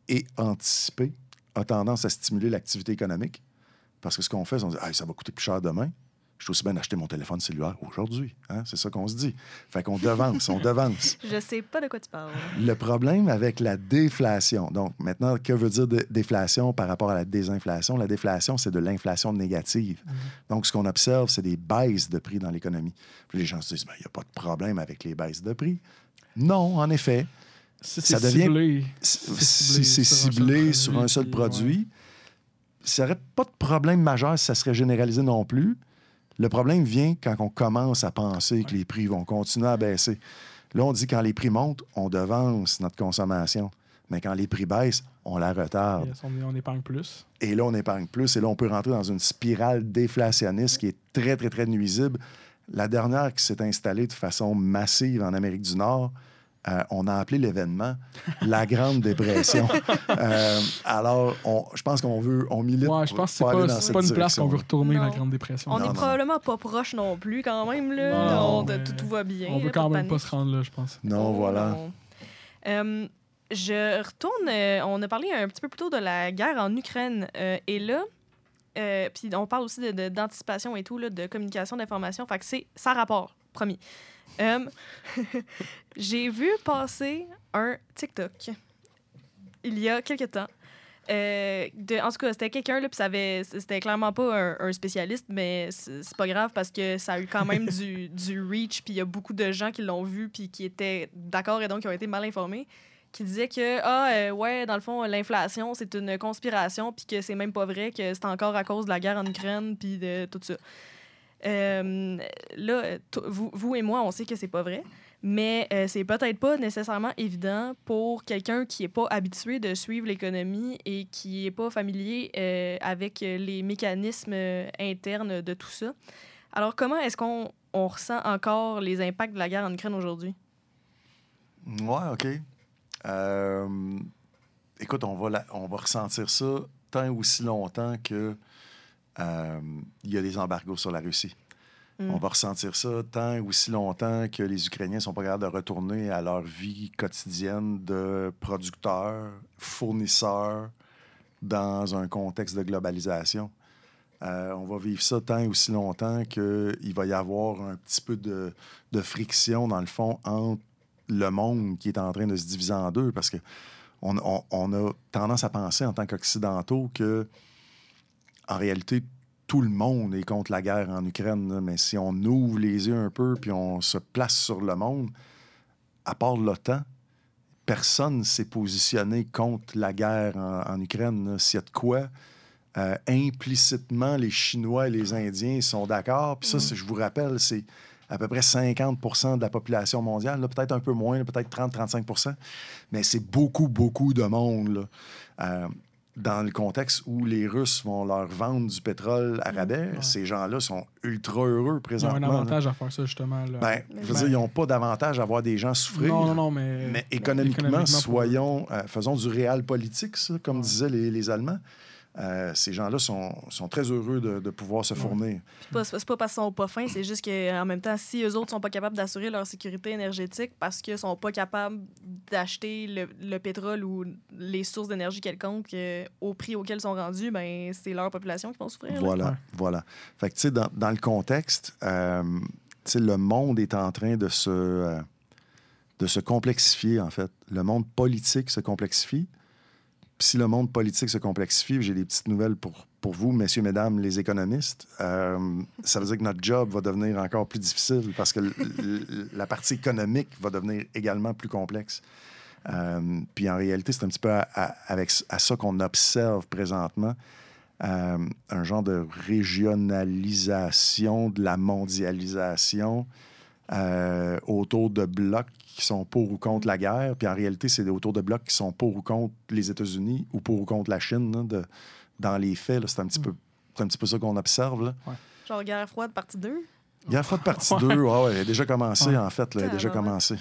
et anticipée a tendance à stimuler l'activité économique. Parce que ce qu'on fait, c'est qu'on dit Ah, ça va coûter plus cher demain. Je suis aussi bien d'acheter mon téléphone cellulaire aujourd'hui. Hein? C'est ça qu'on se dit. Fait qu'on devance, on devance. Je sais pas de quoi tu parles. Le problème avec la déflation, donc maintenant, que veut dire dé- déflation par rapport à la désinflation? La déflation, c'est de l'inflation négative. Donc, ce qu'on observe, c'est des baisses de prix dans l'économie. Puis les gens se disent, Ben, il n'y a pas de problème avec les baisses de prix. Non, en effet. Si Ça c'est devient- ciblé, Si c'est ciblé sur un seul produit, ça n'aurait pas de problème majeur si ça serait généralisé non plus. Le problème vient quand on commence à penser que les prix vont continuer à baisser. Là, on dit quand les prix montent, on devance notre consommation. Mais quand les prix baissent, on la retarde. Yes, on, on épargne plus. Et là, on épargne plus. Et là, on peut rentrer dans une spirale déflationniste qui est très, très, très nuisible. La dernière qui s'est installée de façon massive en Amérique du Nord, euh, on a appelé l'événement la Grande Dépression. Euh, alors, on- je pense qu'on veut, on milite Ouais, je pense que c'est pour aller pas, dans c'est cette pas une place qu'on veut retourner, la. Grande Dépression. On Non, est non, probablement pas proche non plus, quand même. Là. Non, On- mais tout, tout va bien. On veut quand même pas se rendre là, je pense. Non, Oh, voilà. non. Euh, je retourne. euh, on a parlé un petit peu plus tôt de la guerre en Ukraine. euh, et là, euh, puis on parle aussi de- de- d'anticipation et tout, là, de communication, d'information. Fait que c'est ça rapport, promis. Euh, J'ai vu passer un TikTok il y a quelques temps. Euh, de- en tout cas, c'était quelqu'un, là, puis c'était clairement pas un, un spécialiste, mais c'est c'est pas grave parce que ça a eu quand même du, du reach, puis il y a beaucoup de gens qui l'ont vu, puis qui étaient d'accord et donc qui ont été mal informés, qui disaient que, ah, euh, ouais, dans le fond, l'inflation, c'est une conspiration, puis que c'est même pas vrai, que c'est encore à cause de la guerre en Ukraine, puis de tout ça. Euh, là, vous, et moi, on sait que c'est pas vrai. Mais euh, c'est peut-être pas nécessairement évident pour quelqu'un qui n'est pas habitué de suivre l'économie et qui n'est pas familier euh, avec les mécanismes euh, internes de tout ça. Alors, comment est-ce qu'on on ressent encore les impacts de la guerre en Ukraine aujourd'hui? Ouais, OK. Écoute, on va, on va ressentir ça tant aussi longtemps que euh, il y a des embargos sur la Russie. Mm. On va ressentir ça tant aussi longtemps que les Ukrainiens sont pas capables de retourner à leur vie quotidienne de producteurs, fournisseurs dans un contexte de globalisation. Euh, on va vivre ça tant et aussi longtemps qu'il va y avoir un petit peu de, de friction, dans le fond, entre le monde qui est en train de se diviser en deux, parce que on, on- on a tendance à penser en tant qu'Occidentaux que, en réalité, tout le monde est contre la guerre en Ukraine. là. Mais si on ouvre les yeux un peu puis on se place sur le monde, à part l'OTAN, personne s'est positionné contre la guerre en, en Ukraine. S'il y a de quoi, euh, implicitement, les Chinois et les Indiens sont d'accord. Puis ça, c'est- je vous rappelle, c'est à peu près 50 de la population mondiale, peut-être un peu moins, peut-être 30-35 mais c'est beaucoup, beaucoup de monde. là. Euh, dans le contexte où les Russes vont leur vendre du pétrole à rabais, Ouais. ces gens-là sont ultra heureux Ils ont présentement. un là. avantage à faire ça, justement. Là. Ben, Mais je veux ben- dire, ils n'ont pas d'avantage à voir des gens souffrir. non, non, non, mais. Mais économiquement, soyons, euh, faisons du réel politique, ça, comme disaient les, les Allemands. Euh, ces gens-là sont, sont très heureux de, de pouvoir se fournir. C'est pas, c'est pas parce qu'ils sont pas fins, c'est juste qu'en même temps, si eux autres sont pas capables d'assurer leur sécurité énergétique parce qu'ils sont pas capables d'acheter le, le pétrole ou les sources d'énergie quelconques euh, au prix auquel ils sont rendus, ben c'est leur population qui vont souffrir. là. Voilà, Ouais. voilà. Fait que, tu sais, dans, dans le contexte, euh, tu sais, le monde est en train de se, euh, de se complexifier, en fait. Le monde politique se complexifie. Si le monde politique se complexifie, j'ai des petites nouvelles pour, pour vous, messieurs, mesdames, les économistes. euh, ça veut dire que notre job va devenir encore plus difficile parce que la partie économique va devenir également plus complexe. Euh, puis en réalité, c'est un petit peu à, à- avec, à ça qu'on observe présentement. Euh, un genre de régionalisation de la mondialisation euh, autour de blocs qui sont pour ou contre la guerre. Puis en réalité, c'est autour de blocs qui sont pour ou contre les États-Unis ou pour ou contre la Chine. là, de- dans les faits, c'est un petit peu un petit peu ça qu'on observe. Là. Genre guerre froide partie 2. Guerre froide partie 2, ouais, ouais, elle a déjà commencé, Ouais. en fait. là, elle a déjà commencé.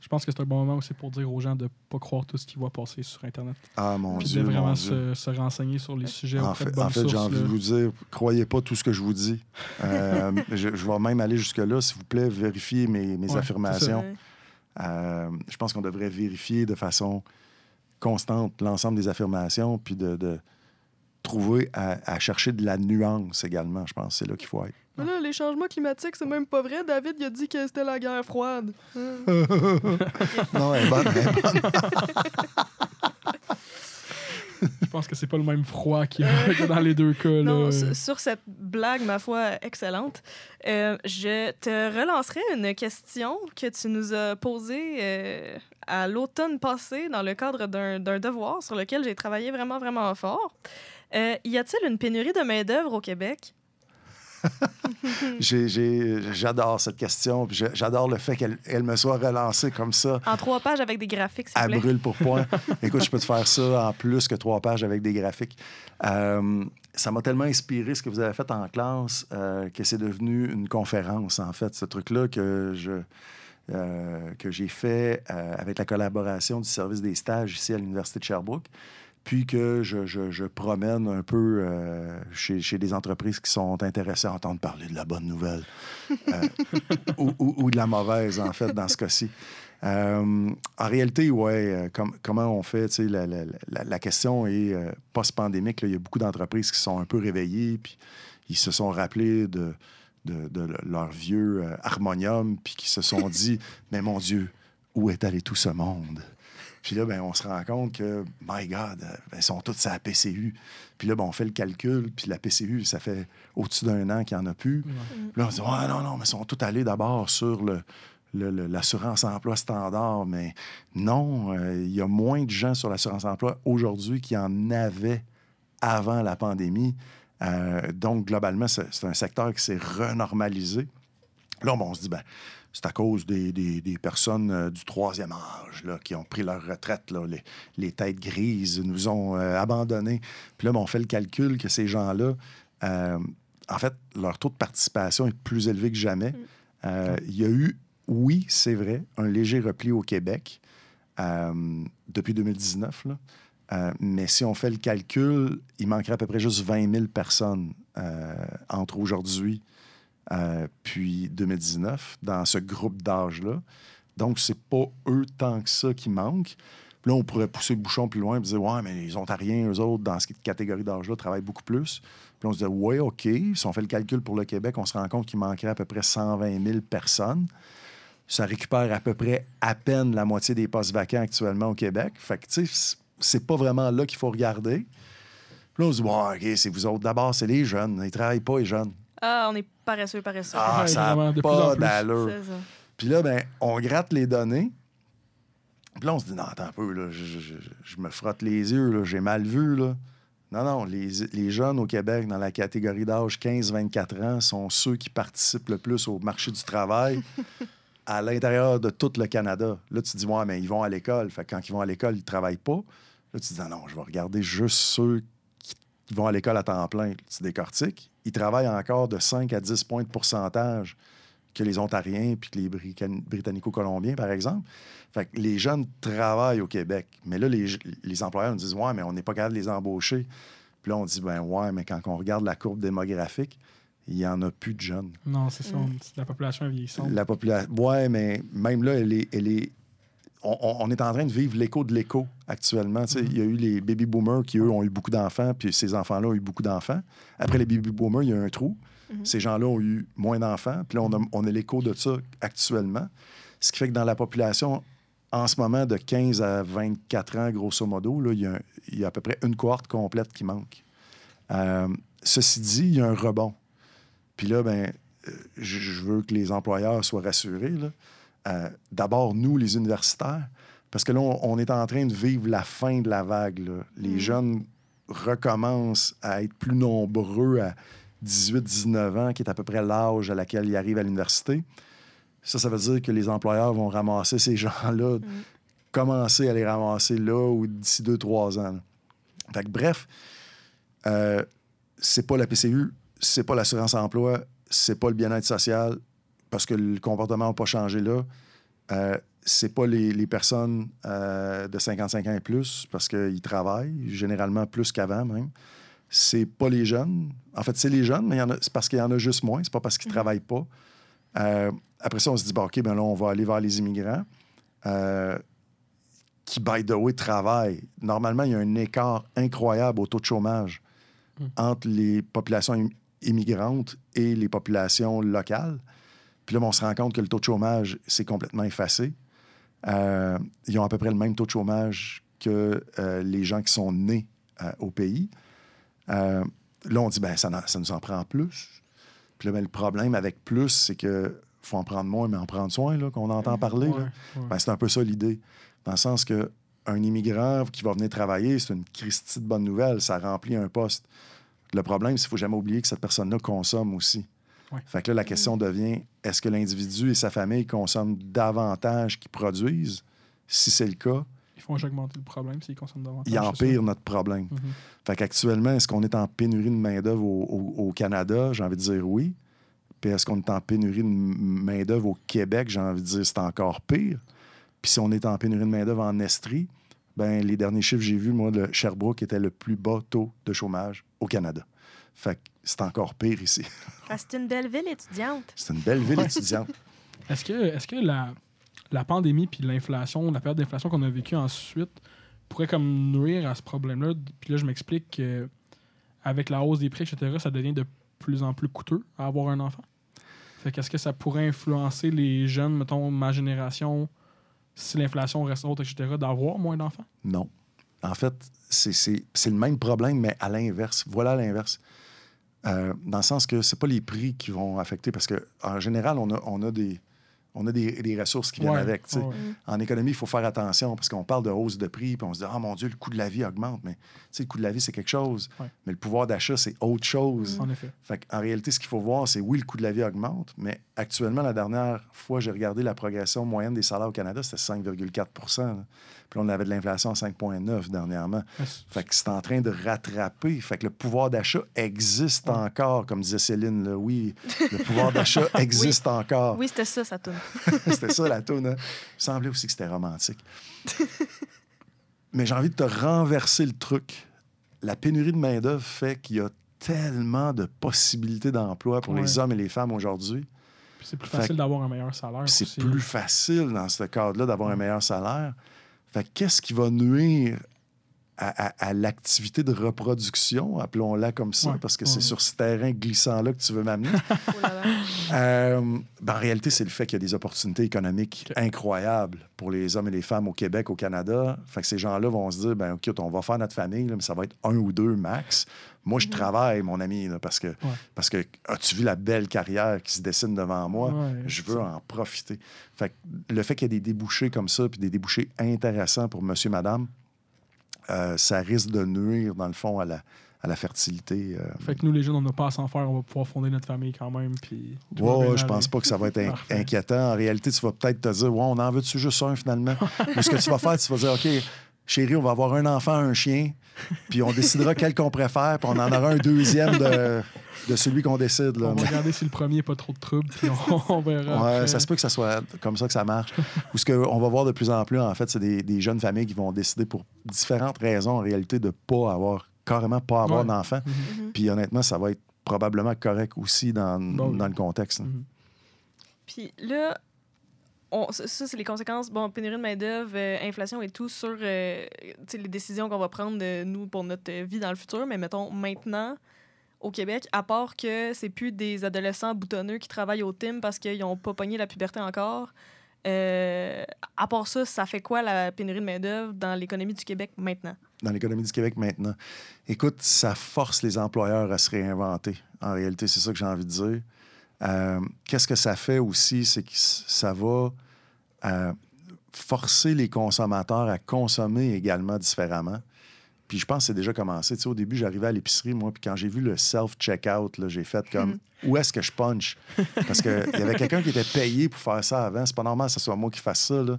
Je pense que c'est un bon moment aussi pour dire aux gens de ne pas croire tout ce qu'ils voient passer sur Internet. Ah, mon Puis Dieu, de vraiment mon Dieu. se, se renseigner sur les sujets En auprès de fait, en fait j'ai envie de vous dire, croyez pas tout ce que je vous dis. Euh, je, je vais même aller jusque-là. S'il vous plaît, vérifiez mes, mes Ouais, affirmations. Euh, je pense qu'on devrait vérifier de façon constante l'ensemble des affirmations, puis de, de trouver à, à chercher de la nuance également. Je pense que c'est là qu'il faut être. Mais là, les changements climatiques, c'est même pas vrai. David, il a dit que c'était la guerre froide. Non, elle est bonne, elle est bonne. Je pense que c'est pas le même froid qu'il y a que dans les deux cas. là. Non, sur- cette blague, ma foi, excellente, euh, je te relancerai une question que tu nous as posée euh, à l'automne passé dans le cadre d'un d'un devoir sur lequel j'ai travaillé vraiment, vraiment fort. Euh, y a-t-il une pénurie de main-d'œuvre au Québec? J'adore cette question, j'adore le fait qu'elle elle me soit relancée comme ça. En trois pages avec des graphiques, s'il à plaît. brûle pour point. Écoute, je peux te faire ça en plus que trois pages avec des graphiques. Euh, ça m'a tellement inspiré ce que vous avez fait en classe euh, que c'est devenu une conférence, en fait, ce truc-là que je. euh, que j'ai fait avec la collaboration du service des stages ici à l'Université de Sherbrooke, puis que je, je- je promène un peu euh, chez, chez des entreprises qui sont intéressées à entendre parler de la bonne nouvelle euh, ou, ou- ou de la mauvaise, en fait, dans ce cas-ci. Euh, en réalité, ouais, com- comment on fait, la, la- la- la question est post-pandémique. Il y a beaucoup d'entreprises qui sont un peu réveillées, puis ils se sont rappelés de, de, de le- leur vieux harmonium, puis qui se sont dit, mais mon Dieu, où est allé tout ce monde? Puis là, ben, on se rend compte que, my God, euh, ben, ils sont tous à la PCU. Puis là, ben, on fait le calcul, puis la PCU, ça fait au-dessus d'un an qu'il n'y en a plus. Puis là, on se dit, ouais, non, non, mais ils sont tous allés d'abord sur le, l'assurance emploi standard. Mais non, euh, il y a moins de gens sur l'assurance emploi aujourd'hui qu'il y en avait avant la pandémie. Euh, donc, globalement, c'est, c'est un secteur qui s'est renormalisé. Là, bon, on se dit, ben, c'est à cause des, des- des personnes euh, du troisième âge là, qui ont pris leur retraite. Là, les, les têtes grises nous ont euh, abandonnés. Puis là, ben, on fait le calcul que ces gens-là, euh, en fait, leur taux de participation est plus élevé que jamais. Euh, Il y a eu, oui, c'est vrai, un léger repli au Québec depuis 2019. là. Euh, mais si on fait le calcul, il manquerait à peu près juste 20 000 personnes entre aujourd'hui euh, puis 2019 dans ce groupe d'âge-là. Donc, c'est pas eux tant que ça qui manquent. Puis là, on pourrait pousser le bouchon plus loin et dire Ouais, mais les Ontariens, eux autres, dans cette catégorie d'âge-là, travaillent beaucoup plus. Puis on se dit Ouais, OK. Si on fait le calcul pour le Québec, on se rend compte qu'il manquerait à peu près 120 000 personnes. Ça récupère à peu près à peine la moitié des postes vacants actuellement au Québec. Fait que, tu sais, c'est pas vraiment là qu'il faut regarder. Puis là, on se dit Ouais, OK, c'est vous autres. D'abord, c'est les jeunes. Ils travaillent pas, les jeunes. Ah, on est paresseux, paresseux. Ah, Ouais, ça n'a pas d'allure. Puis là, ben, on gratte les données. Puis là, on se dit, non, attends un peu, là, je, je- je- je me frotte les yeux, là, j'ai mal vu. Là. Non, non, les, les jeunes au Québec, dans la catégorie d'âge 15-24 ans, sont ceux qui participent le plus au marché du travail à l'intérieur de tout le Canada. Là, tu te dis, ouais, mais ils vont à l'école. Fait que quand ils vont à l'école, ils ne travaillent pas. Là, tu te dis, non, je vais regarder juste ceux qui, qui vont à l'école à temps plein. Tu décortiques. Ils travaillent encore de 5 à 10 points de pourcentage que les Ontariens puis que les Britannico-Colombiens, par exemple. Fait que les jeunes travaillent au Québec. Mais là, les, les employeurs nous disent, ouais, mais on n'est pas capable de les embaucher. Puis là, on dit, ben ouais, mais quand on regarde la courbe démographique, il n'y en a plus de jeunes. Non, c'est ça. Mm. c'est La population est vieillissante. La population. Ouais, mais même là, elle est. Elle est... On, est en train de vivre l'écho de l'écho actuellement. Il y a eu les baby boomers qui, eux, ont eu beaucoup d'enfants, puis ces enfants-là ont eu beaucoup d'enfants. Après les baby boomers, il y a un trou. Mhm. Ces gens-là ont eu moins d'enfants. Puis là, on a, on a l'écho de ça actuellement. Ce qui fait que dans la population, en ce moment, de 15 à 24 ans, grosso modo, il, y a, y à peu près une cohorte complète qui manque. Euh, ceci dit, il y a un rebond. Puis là, ben, euh, je, je veux que les employeurs soient rassurés. là. Euh, D'abord, nous, les universitaires, parce que là, on, on est en train de vivre la fin de la vague. là. Les Mm. jeunes recommencent à être plus nombreux à 18-19 ans, qui est à peu près l'âge à laquelle ils arrivent à l'université. Ça, ça veut dire que les employeurs vont ramasser ces gens-là, Mm. commencer à les ramasser là ou d'ici 2-3 ans. là. Fait que, bref, euh, c'est pas la PCU, c'est pas l'assurance emploi, c'est pas le bien-être social, parce que le comportement n'a pas changé là. Euh, c'est pas les, les personnes euh, de 55 ans et plus, parce qu'ils travaillent, généralement plus qu'avant même. C'est pas les jeunes. En fait, c'est les jeunes, mais c'est parce qu'il y en a juste moins. C'est pas parce qu'ils Mhm. travaillent pas. Euh, après ça, on se dit, OK, ben là, on va aller vers les immigrants euh, qui, by the way, travaillent. Normalement, il y a un écart incroyable au taux de chômage Mm. entre les populations im- immigrantes et les populations locales. Puis là, ben, on se rend compte que le taux de chômage s'est complètement effacé. Euh, ils ont à peu près le même taux de chômage que euh, les gens qui sont nés euh, au pays. Là, on dit, ben, ça, nous en prend plus. Puis là, ben, le problème avec plus, c'est que faut en prendre moins, mais en prendre soin, là, qu'on entend parler. là. Ouais, ouais. Ben, c'est un peu ça l'idée. Dans le sens que un immigrant qui va venir travailler, c'est une Christie de bonne nouvelle, ça remplit un poste. Le problème, c'est qu'il ne faut jamais oublier que cette personne-là consomme aussi. Ouais. Fait que là, la question devient est-ce que l'individu et sa famille consomment davantage qu'ils produisent? Si c'est le cas, Ils font augmenter le problème s'ils consomment davantage. il c'est ça? empire notre problème. Mhm. Fait qu'actuellement, est-ce qu'on est en pénurie de main-d'œuvre au, au- au Canada? J'ai envie de dire oui. Puis est-ce qu'on est en pénurie de main-d'œuvre au Québec? J'ai envie de dire c'est encore pire. Puis si on est en pénurie de main-d'œuvre en Estrie, ben les derniers chiffres que j'ai vus, moi, le Sherbrooke était le plus bas taux de chômage au Canada. Fait que c'est encore pire ici. Ah, c'est une belle ville étudiante. C'est une belle ville étudiante. Est-ce que, est que la, la pandémie puis l'inflation, la période d'inflation qu'on a vécue ensuite pourrait comme nuire à ce problème-là? Puis là, je m'explique que avec la hausse des prix, etc., ça devient de plus en plus coûteux à avoir un enfant. Fait qu'est-ce que ça pourrait influencer les jeunes, mettons, ma génération, si l'inflation reste haute, etc., d'avoir moins d'enfants? Non. En fait, c'est- le même problème, mais à l'inverse. Voilà l'inverse. Euh, dans le sens que c'est pas les prix qui vont affecter, parce qu'en général, on a, on a, des, on a des, des ressources qui viennent Ouais, avec. ouais. En économie, il faut faire attention parce qu'on parle de hausse de prix, puis on se dit, ah mon Dieu, le coût de la vie augmente. Mais le coût de la vie, c'est quelque chose. Ouais. Mais le pouvoir d'achat, c'est autre chose. En effet. Fait en réalité, ce qu'il faut voir, c'est oui, le coût de la vie augmente, mais actuellement, la dernière fois, j'ai regardé la progression moyenne des salaires au Canada, c'était 5,4 là. Puis on avait de l'inflation à 5,9 dernièrement. C- Fait que c'est en train de rattraper. Fait que le pouvoir d'achat existe encore, comme disait Céline. Là. Oui, le pouvoir d'achat existe encore. Oui, c'était ça, ça tourne. c'était ça, la toune. Hein? Il semblait aussi que c'était romantique. Mais j'ai envie de te renverser le truc. La pénurie de main-d'œuvre fait qu'il y a tellement de possibilités d'emploi pour les hommes et les femmes aujourd'hui. c'est plus Fait facile d'avoir un meilleur salaire. C'est plus facile dans ce cadre-là d'avoir un meilleur salaire. Fait que qu'est-ce qui va nuire à, à- à l'activité de reproduction, appelons-la comme ça, Ouais, parce que ouais. c'est sur ce terrain glissant-là que tu veux m'amener. Oh. Euh, ben, en réalité, c'est le fait qu'il y a des opportunités économiques incroyables pour les hommes et les femmes au Québec, au Canada. Fait que ces gens-là vont se dire, ben OK, on va faire notre famille, là, mais ça va être un ou deux max. Moi, je travaille, mon ami, là, parce que, parce que as-tu vu la belle carrière qui se dessine devant moi? Ouais, je veux ça. en profiter. Fait que le fait qu'il y ait des débouchés comme ça, puis des débouchés intéressants pour monsieur, madame, euh, ça risque de nuire, dans le fond, à la, à la fertilité. euh, Fait que nous, les jeunes, on n'a pas à s'en faire. On va pouvoir fonder notre famille quand même. Puis ouais, je pense pas que ça va être in- inquiétant. En réalité, tu vas peut-être te dire, ouais, on en veut-tu juste un finalement? Mais ce que tu vas faire, tu vas dire, OK, chérie, on va avoir un enfant, un chien, puis on décidera quel qu'on préfère, puis on en aura un deuxième de, de celui qu'on décide. Là. On va regarder si le premier n'est pas trop de trouble, puis on, on verra. Ouais, après. ça se peut que ça soit comme ça que ça marche. Ou ce qu'on va voir de plus en plus, en fait, c'est des, des jeunes familles qui vont décider pour différentes raisons, en réalité, de pas avoir, carrément pas avoir Ouais. d'enfants. Mhm. Puis honnêtement, ça va être probablement correct aussi dans, Bon, oui. dans le contexte. Mhm. Puis là, ça, c'est les conséquences, bon, pénurie de main-d'œuvre, euh, inflation et tout, sur euh, les décisions qu'on va prendre, nous, pour notre vie dans le futur. Mais mettons, maintenant, au Québec, à part que c'est plus des adolescents boutonneux qui travaillent au team parce qu'ils n'ont pas pogné la puberté encore, euh, à part ça, ça fait quoi la pénurie de main-d'œuvre dans l'économie du Québec maintenant? dans l'économie du Québec maintenant. Écoute, ça force les employeurs à se réinventer. En réalité, c'est ça que j'ai envie de dire. Euh, Qu'est-ce que ça fait aussi? C'est que ça va euh, forcer les consommateurs à consommer également différemment. Puis je pense que c'est déjà commencé. Tu sais, au début, j'arrivais à l'épicerie, moi, puis quand j'ai vu le self-checkout, j'ai fait comme où est-ce que je punch? Parce qu'il y avait quelqu'un qui était payé pour faire ça avant. C'est pas normal que ce soit moi qui fasse ça. Là.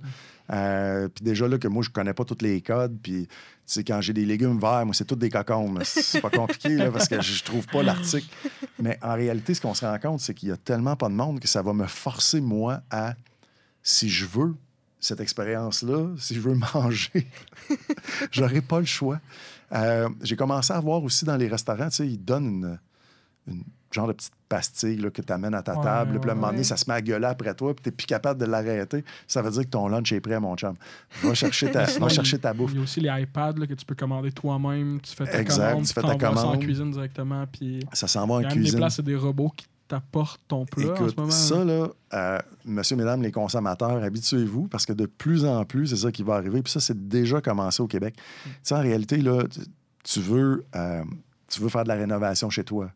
Euh, puis déjà là que moi je connais pas tous les codes puis tu sais quand j'ai des légumes verts moi c'est tous des cocombes. C'est pas compliqué là, parce que je trouve pas l'article. Mais en réalité ce qu'on se rend compte c'est qu'il y a tellement pas de monde que ça va me forcer moi à si je veux cette expérience là si je veux manger j'aurai pas le choix. Euh, j'ai commencé à voir aussi dans les restaurants tu sais ils donnent une genre de petite pastille là, que tu amènes à ta Ouais, table. Puis à un moment donné, ça se met à gueuler après toi, puis tu n'es plus capable de l'arrêter. Ça veut dire que ton lunch est prêt, mon chum. Va chercher ta, va chercher ta bouffe. Il y a aussi les iPads là, que tu peux commander toi-même. Tu fais ta Exact, commande, tu fais ta t'envoies ça en commande. cuisine directement. Puis Ça s'en va en même des cuisine. places, c'est des robots qui t'apportent ton plat en ce Écoute, moment. ça, là, euh, monsieur, mesdames, les consommateurs, habituez-vous parce que de plus en plus, c'est ça qui va arriver. Puis ça, c'est déjà commencé au Québec. Mm. Tu sais, en réalité, là, tu, tu veux, euh, tu veux faire de la rénovation chez toi.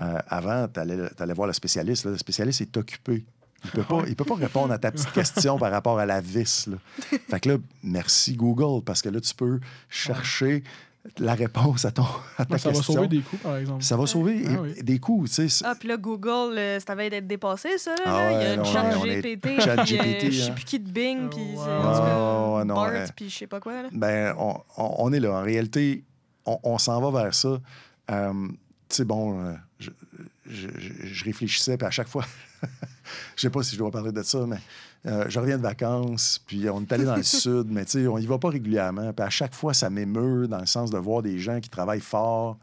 Euh, avant, tu allais, voir le spécialiste. là. Le spécialiste est occupé. Il peut pas, il peut pas répondre à ta petite question par rapport à la vis. là. Fait que là, merci Google, parce que là, tu peux chercher la réponse à, ton, à ta Ouais, ça va question. sauver des coûts, par exemple. Ça va sauver Ah oui. des coûts. tu sais. Ah, puis là, Google, euh, ça va être dépassé, ça. Là, Ah là. Il y ouais, a non, Chat on est- GPT, Chat puis, euh, GPT, je sais hein. plus qui de Bing, puis Oh, Ouais, ouais, non, Bart, ouais. puis je sais pas quoi. Là. Ben, on, on- on est là. En réalité, on, on s'en va vers ça. Euh, tu sais, bon, euh, je, réfléchissais, puis à chaque fois, je sais pas si je dois parler de ça, mais euh, je reviens de vacances, puis on est allé dans le sud, mais tu sais, on y va pas régulièrement. Puis à chaque fois, ça m'émeut dans le sens de voir des gens qui travaillent fort,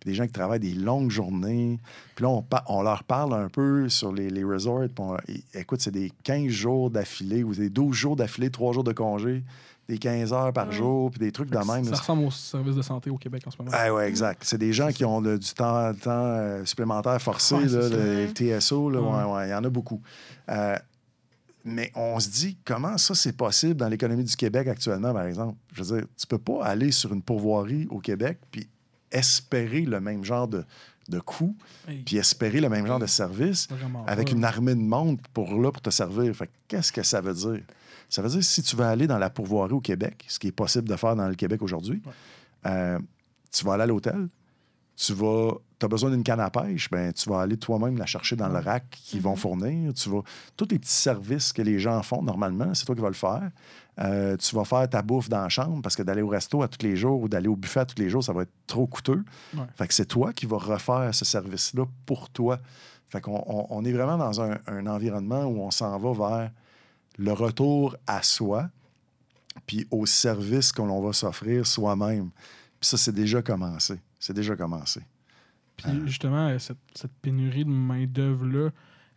puis des gens qui travaillent des longues journées. Puis là, on, on leur parle un peu sur les, les resorts. on- écoute, c'est des 15 jours d'affilée ou des 12 jours d'affilée, 3 jours de congé, des 15 heures par jour, puis des trucs de même. Ça ressemble au service de santé au Québec en ce moment. Ah ouais, exact. C'est des gens qui ont le- du temps, temps euh, supplémentaire forcé, Ouais, là, le TSO, là, Ouais. ouais, il y en a beaucoup. Euh, mais on se dit, comment ça, c'est possible dans l'économie du Québec actuellement, par exemple? Je veux dire, tu peux pas aller sur une pourvoirie au Québec puis espérer le même genre de, de coût, Hey, puis espérer le même genre de service vraiment avec une armée de monde pour là pour te servir. Fait qu'est-ce que ça veut dire? Ça veut dire si tu veux aller dans la pourvoirie au Québec, ce qui est possible de faire dans le Québec aujourd'hui, Ouais. euh, tu vas aller à l'hôtel, tu vas. As besoin d'une canne à pêche, ben, tu vas aller toi-même la chercher dans le rack qu'ils vont fournir. Tu vas. Tous les petits services que les gens font normalement, c'est toi qui vas le faire. Euh, tu vas faire ta bouffe dans la chambre parce que d'aller au resto à tous les jours ou d'aller au buffet à tous les jours, ça va être trop coûteux. Ouais. Fait que c'est toi qui vas refaire ce service-là pour toi. Fait qu'on on, on est vraiment dans un, un environnement où on s'en va vers le retour à soi, puis au service que l'on va s'offrir soi-même. Puis ça, c'est déjà commencé. C'est déjà commencé. Puis justement, euh, cette, cette pénurie de main-d'œuvre-là,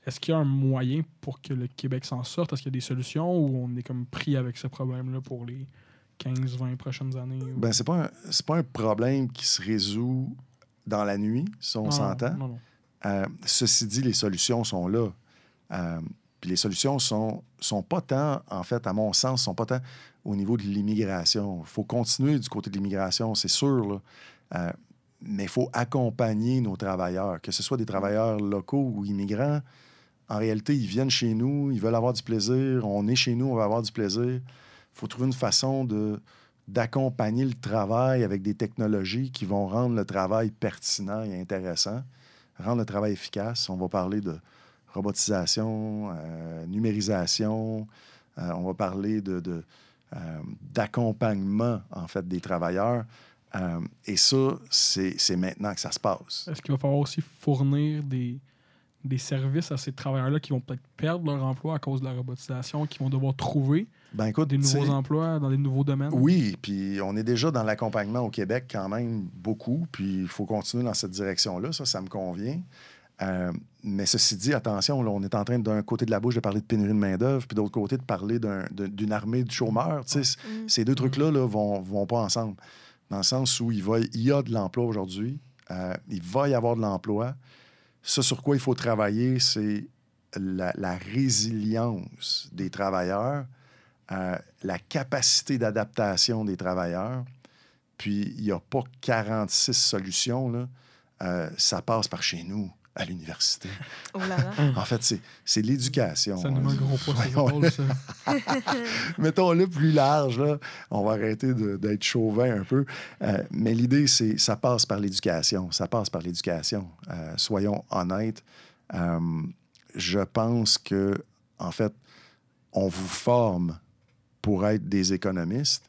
est-ce qu'il y a un moyen pour que le Québec s'en sorte? Est-ce qu'il y a des solutions ou on est comme pris avec ce problème-là pour les 15-20 prochaines années? ou- Ben, c'est pas, un- pas un problème qui se résout dans la nuit, si on s'entend. Euh, ceci dit, les solutions sont là. Euh, puis les solutions sont, sont pas tant, en fait, à mon sens, sont pas tant au niveau de l'immigration. Il faut continuer du côté de l'immigration, c'est sûr. Euh, mais il faut accompagner nos travailleurs, que ce soit des travailleurs locaux ou immigrants. En réalité, ils viennent chez nous, ils veulent avoir du plaisir. On est chez nous, on va avoir du plaisir. Il faut trouver une façon de d'accompagner le travail avec des technologies qui vont rendre le travail pertinent et intéressant, rendre le travail efficace. On va parler de robotisation, euh, numérisation, euh, on va parler de, euh, d'accompagnement, en fait, des travailleurs. Et ça, c'est maintenant que ça se passe. Est-ce qu'il va falloir aussi fournir des, des services à ces travailleurs-là qui vont peut-être perdre leur emploi à cause de la robotisation, qui vont devoir trouver Ben écoute, des nouveaux emplois dans des nouveaux domaines? Oui, puis on est déjà dans l'accompagnement au Québec quand même beaucoup, puis il faut continuer dans cette direction-là, ça, ça me convient. Euh, mais ceci dit, attention, là, on est en train d'un côté de la bouche de parler de pénurie de main-d'œuvre, puis d'autre côté de parler d'une armée de chômeurs. Mm. Ces deux trucs-là là, vont, vont pas ensemble. Dans le sens où il, va, il y a de l'emploi aujourd'hui, euh, il va y avoir de l'emploi. Ce sur quoi il faut travailler, c'est la, la résilience des travailleurs, euh, la capacité d'adaptation des travailleurs. Puis, il n'y a pas 46 solutions. Là. Ça passe par chez nous, à l'université. Oh là là. En fait, c'est, c'est l'éducation. Ça nous met un gros poids sur. Mettons-le plus large, là. On va arrêter d'être chauvin un peu. Euh, mais l'idée, c'est ça passe par l'éducation. Ça passe par l'éducation. Euh, soyons honnêtes. Euh, je pense que, en fait, on vous forme pour être des économistes.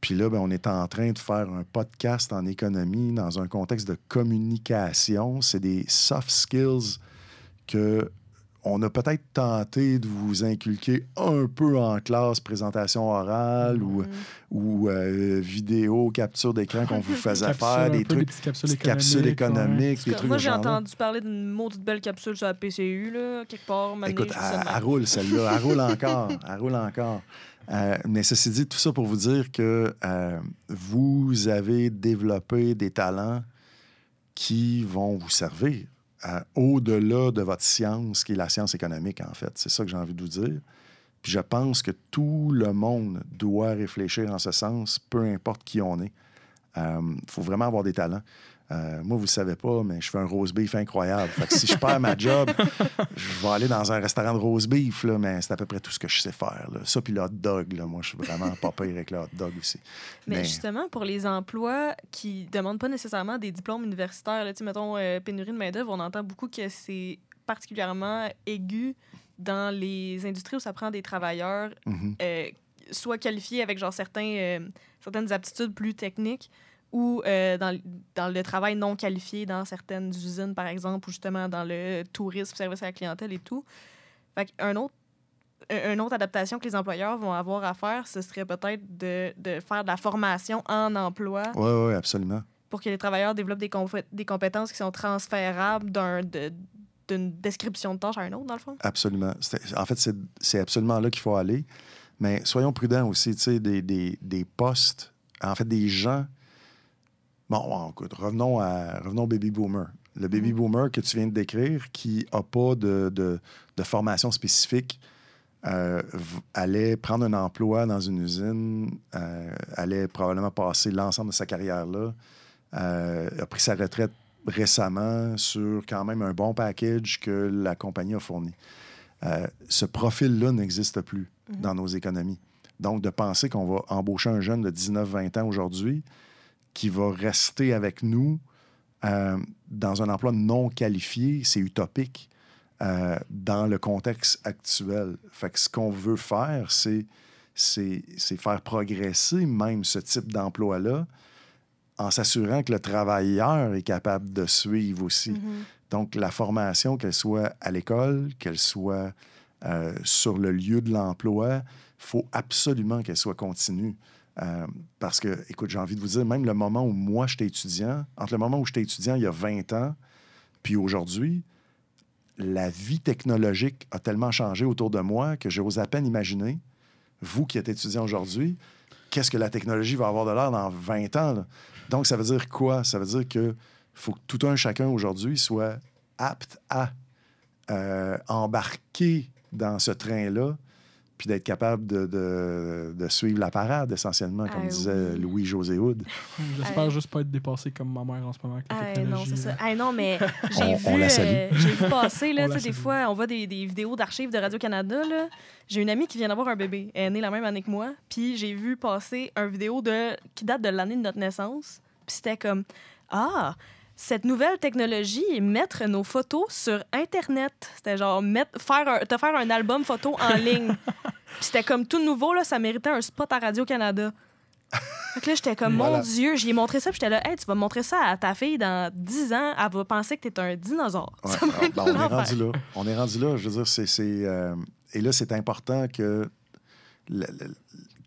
Puis là, ben, on est en train de faire un podcast en économie dans un contexte de communication. C'est des soft skills que on a peut-être tenté de vous inculquer un peu en classe, présentation orale ou, Mm. ou euh, vidéo, capture d'écran qu'on vous faisait Capsule, faire, des trucs, des petites capsules petites capsules économiques. économiques, des Moi, trucs de j'ai entendu parler d'une maudite belle capsule sur la PCU, là, quelque part. Écoute, elle, roule celle-là, elle roule encore, elle roule encore. Euh, mais ceci dit, tout ça pour vous dire que euh, vous avez développé des talents qui vont vous servir euh, au-delà de votre science, qui est la science économique, en fait. C'est ça que j'ai envie de vous dire. Puis je pense que tout le monde doit réfléchir en ce sens, peu importe qui on est. Il faut vraiment avoir des talents. Euh, moi, vous ne savez pas, mais je fais un rose beef incroyable. Fait que si je perds ma job, je vais aller dans un restaurant de rose beef, là, mais c'est à peu près tout ce que je sais faire. là. Ça, puis le hot dog, là, moi, je suis vraiment pas pire avec le hot dog aussi. Mais, Mais- justement, pour les emplois qui demandent pas nécessairement des diplômes universitaires, là, mettons, euh, pénurie de main-d'œuvre, on entend beaucoup que c'est particulièrement aigu dans les industries où ça prend des travailleurs Mhm. euh, soit qualifiés avec genre certains, euh, certaines aptitudes plus techniques ou euh, dans, dans le travail non qualifié dans certaines usines, par exemple, ou justement dans le tourisme, service à la clientèle et tout. Fait un autre un- une autre adaptation que les employeurs vont avoir à faire, ce serait peut-être de, de faire de la formation en emploi Oui, oui, absolument. pour que les travailleurs développent des, compé- des compétences qui sont transférables d'un, de- d'une description de tâche à une autre, dans le fond. Absolument. En fait, c'est- c'est absolument là qu'il faut aller. Mais soyons prudents aussi, tu sais, des, des, des postes, en fait, des gens. Bon, écoute, revenons, à, revenons au baby boomer. Le baby Mhm. boomer que tu viens de décrire, qui n'a pas de, de, de formation spécifique, euh, allait prendre un emploi dans une usine, euh, allait probablement passer l'ensemble de sa carrière là, euh, a pris sa retraite récemment sur quand même un bon package que la compagnie a fourni. Ce profil-là n'existe plus Mhm. dans nos économies. Donc, de penser qu'on va embaucher un jeune de 19-20 ans aujourd'hui qui va rester avec nous euh, dans un emploi non qualifié, c'est utopique euh, dans le contexte actuel. Fait que ce qu'on veut faire, c'est, faire progresser même ce type d'emploi-là en s'assurant que le travailleur est capable de suivre aussi. Mhm. Donc, la formation, qu'elle soit à l'école, qu'elle soit euh, sur le lieu de l'emploi, il faut absolument qu'elle soit continue. Euh, parce que, écoute, j'ai envie de vous dire, même le moment où moi, j'étais étudiant, entre le moment où j'étais étudiant il y a 20 ans, puis aujourd'hui, la vie technologique a tellement changé autour de moi que j'ose à peine imaginer, vous qui êtes étudiant aujourd'hui, qu'est-ce que la technologie va avoir de l'air dans 20 ans. Donc, ça veut dire quoi? Ça veut dire que faut que tout un chacun aujourd'hui soit apte à euh, embarquer dans ce train-là, puis d'être capable de, de- de suivre la parade, essentiellement, comme Ah disait oui. Louis-José Hood. J'espère Euh, juste pas être dépassé comme ma mère en ce moment avec la Ah, non, c'est ça. Ah, non, mais j'ai On- vu, on la salue. euh, j'ai vu passer, là, des fois, on voit des, des vidéos d'archives de Radio-Canada, là. J'ai une amie qui vient d'avoir un bébé. Elle est née la même année que moi. Puis j'ai vu passer un vidéo de, qui date de l'année de notre naissance. Puis c'était comme, ah, cette nouvelle technologie est mettre nos photos sur Internet. C'était genre, mettre, faire un, te faire un album photo en ligne. c'était comme tout nouveau, là, ça méritait un spot à Radio-Canada. Fait que là, j'étais comme, Voilà. mon Dieu, j'y ai montré ça, puis j'étais là, hey, tu vas montrer ça à ta fille dans 10 ans, elle va penser que t'es un dinosaure. Ouais, ah, ben, on est rendu là. On est rendu là. Je veux dire, c'est. c'est, euh, et là, c'est important que le- le-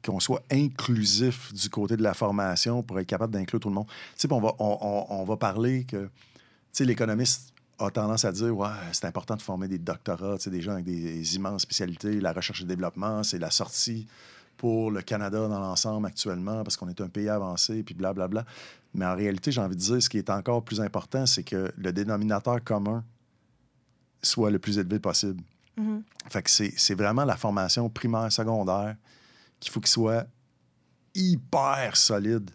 qu'on soit inclusif du côté de la formation pour être capable d'inclure tout le monde. Tu sais, on va, on, va parler que, tu sais, l'économiste a tendance à dire, ouais, c'est important de former des doctorats, tu sais, des gens avec des immenses spécialités, la recherche et le développement, c'est la sortie pour le Canada dans l'ensemble actuellement parce qu'on est un pays avancé, puis blablabla. Mais en réalité, j'ai envie de dire, ce qui est encore plus important, c'est que le dénominateur commun soit le plus élevé possible. Fait que c'est c'est vraiment la formation primaire, secondaire qu'il faut qu'il soit hyper solide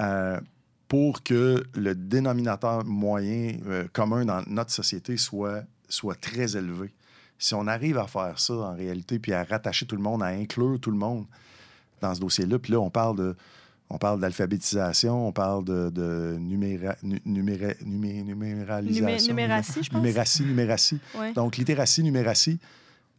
euh, pour que le dénominateur moyen euh, commun dans notre société soit, soit très élevé. Si on arrive à faire ça en réalité, puis à rattacher tout le monde, à inclure tout le monde dans ce dossier-là, puis là, on parle de. On parle d'alphabétisation, on parle de, de numéra, nu- numéra- numé- numéralisation. Numé- numératie, je pense. Numératie, numératie. Ouais. Donc, littératie, numératie.